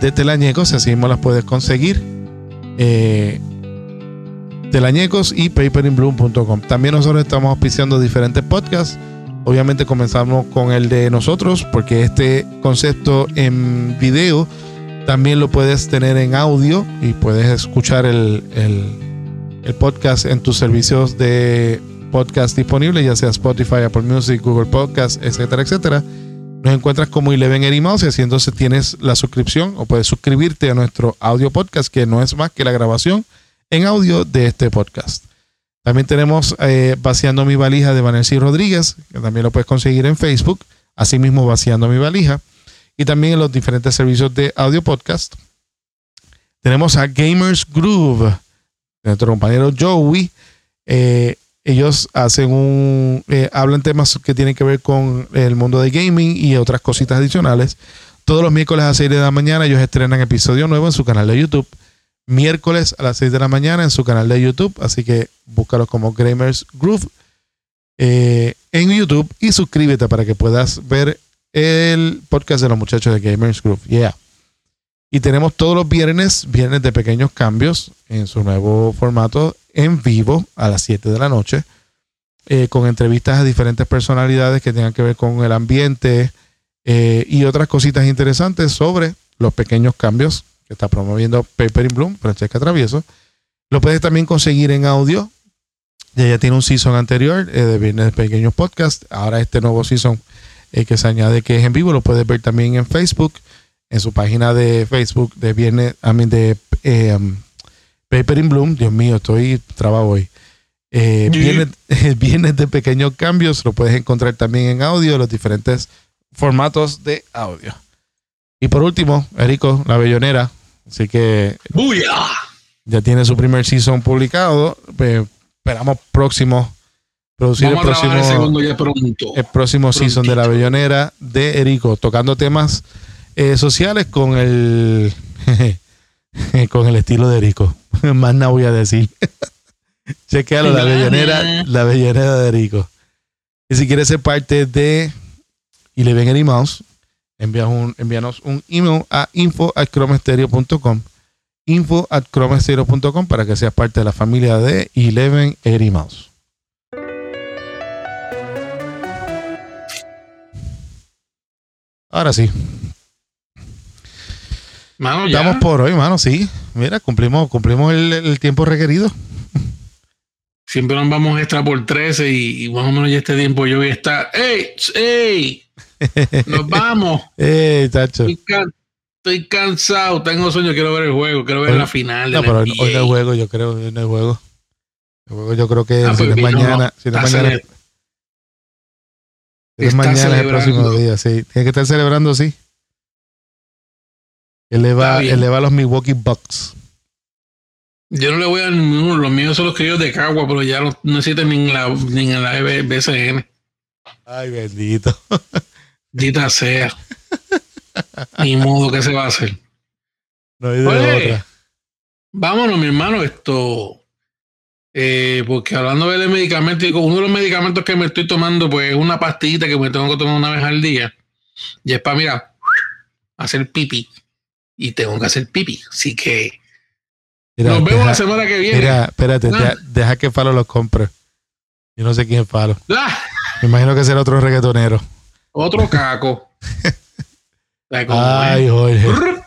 de Telañecos, así mismo las puedes conseguir. Eh, Telañecos y paperinbloom.com. También nosotros estamos auspiciando diferentes podcasts. Obviamente comenzamos con el de nosotros, porque este concepto en video también lo puedes tener en audio y puedes escuchar el, el- podcast en tus servicios de podcast disponibles, ya sea Spotify, Apple Music, Google Podcast, etcétera, etcétera. Nos encuentras como Eleven Mouse y así entonces tienes la suscripción o puedes suscribirte a nuestro audio podcast, que no es más que la grabación en audio de este podcast. También tenemos eh, Vaciando mi valija de Vanessa Rodríguez, que también lo puedes conseguir en Facebook, asimismo Vaciando mi valija, y también en los diferentes servicios de audio podcast. Tenemos a Gamers Groove, nuestro compañero Joey. Eh, ellos hacen un, eh, hablan temas que tienen que ver con el mundo de gaming y otras cositas adicionales. Todos los miércoles a las 6 de la mañana ellos estrenan episodio nuevo en su canal de YouTube miércoles a las 6 de la mañana en su canal de YouTube. Así que búscalo como Gamers Groove eh, en YouTube y suscríbete para que puedas ver el podcast de los muchachos de Gamers Groove. Yeah. Y tenemos todos los viernes, viernes de pequeños cambios en su nuevo formato en vivo a las 7 de la noche, eh, con entrevistas a diferentes personalidades que tengan que ver con el ambiente eh, y otras cositas interesantes sobre los pequeños cambios que está promoviendo Paper in Bloom, Francesca Travieso. Lo puedes también conseguir en audio. Ya tiene un season anterior eh, de Viernes Pequeños Podcast. Ahora este nuevo season que se añade que es en vivo lo puedes ver también en Facebook, en su página de Facebook de Viernes, a mí de Paper in Bloom. Dios mío, estoy trabado hoy. Eh, viernes *laughs* de Pequeños Cambios lo puedes encontrar también en audio, los diferentes formatos de audio. Y por último, Erico, La Bellonera. Así que ¡Buya! ya tiene su primer season publicado. Eh, esperamos próximo producir Vamos el el próximo, segundo ya pronto. el próximo season de La Bellonera de Erico, tocando temas eh, sociales con el *laughs* *laughs* con el estilo de Erico. *laughs* Más nada voy a decir. *laughs* Chequealo, La Bellonera, La Bellonera de Erico. Y si quieres ser parte de y le ven Eddie Mouse, un, envíanos un email a info at chromestereo.com info at chromestereo.com para que seas parte de la familia de Eleven Eddie Mouse. Ahora sí, Mano, ya. estamos por hoy, mano, sí. Mira, cumplimos, cumplimos el, el tiempo requerido. siempre nos vamos extra por 13 y, y más o menos ya este tiempo yo voy a estar, ¡Ey! ¡Ey! *laughs* ¡Nos vamos! ¡Ey, tacho! Estoy, can- estoy cansado, tengo sueño, quiero ver el juego, quiero ver Hoy- la final. No, pero hoy, NBA. hoy no hay juego, yo creo. Hoy no hay juego. El juego yo creo que Ah, si no es mañana, si no es está mañana, si no es mañana es el próximo día, sí. Tiene que estar celebrando, sí. Él le va, Está bien. él le va a los Milwaukee Bucks. Yo no le voy a ninguno, los míos son los criollos de Cagua, pero ya no no existen ni en la, ni en la BCN. Ay, bendito. *laughs* Dita sea. Ni modo que se va a hacer. No hay de Oye, otra. Vámonos, mi hermano, esto. eh, porque hablando de medicamentos, digo, uno de los medicamentos que me estoy tomando, pues es una pastillita que me tengo que tomar una vez al día. Y es para, mira, hacer pipi. Y tengo que hacer pipi. Así que Mira, nos vemos deja, la semana que viene. mira, espérate, Ah. deja, deja que Falo los compre. Yo no sé quién es Falo. ¡Ah! Me imagino que será otro reggaetonero. Otro caco. *laughs* ¿Sabes cómo Ay? Jorge.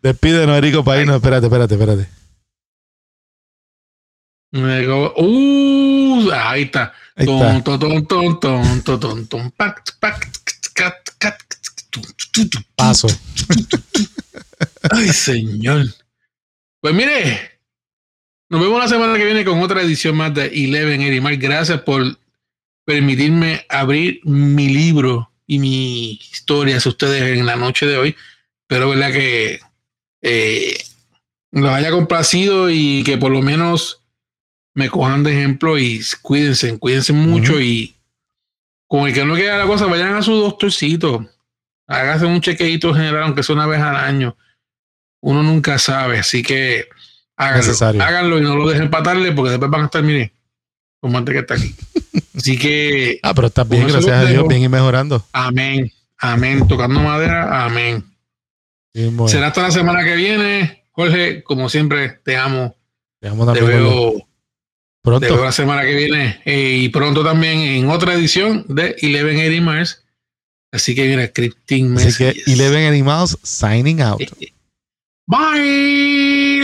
Despídenos, Erico Paino. Espérate, espérate, espérate. Uh, ahí está. Ahí está. ton, ton, ton, ton, ton, ton, ton, pac, pac, cat, cat, tu, tu, tu, Paso. Ay, señor. Pues mire, nos vemos la semana que viene con otra edición más de Eleven Erimar. Gracias por permitirme abrir mi libro y mi historia a ustedes en la noche de hoy. Pero verdad que eh, los haya complacido y que por lo menos me cojan de ejemplo y cuídense, cuídense mucho y con el que no queda la cosa, vayan a su doctorcito. Hágase un chequeito general, aunque sea una vez al año. Uno nunca sabe, así que háganlo, Necesario. háganlo y no lo dejen patarle porque después van a estar, mire, como antes que está aquí. Así que, *laughs* Ah, pero estás bien, gracias a Dios, bien y mejorando. amén, amén, tocando madera, amén. Bien, bueno. Será hasta la semana que viene. Jorge, como siempre, te amo. Te amo Te también, Jorge. veo, te Pronto. veo la semana que viene eh, y pronto también en otra edición de Eleven Eddie Mars. Así que mira, scripting Así que messages. Eleven Animals signing out. *laughs* Bye.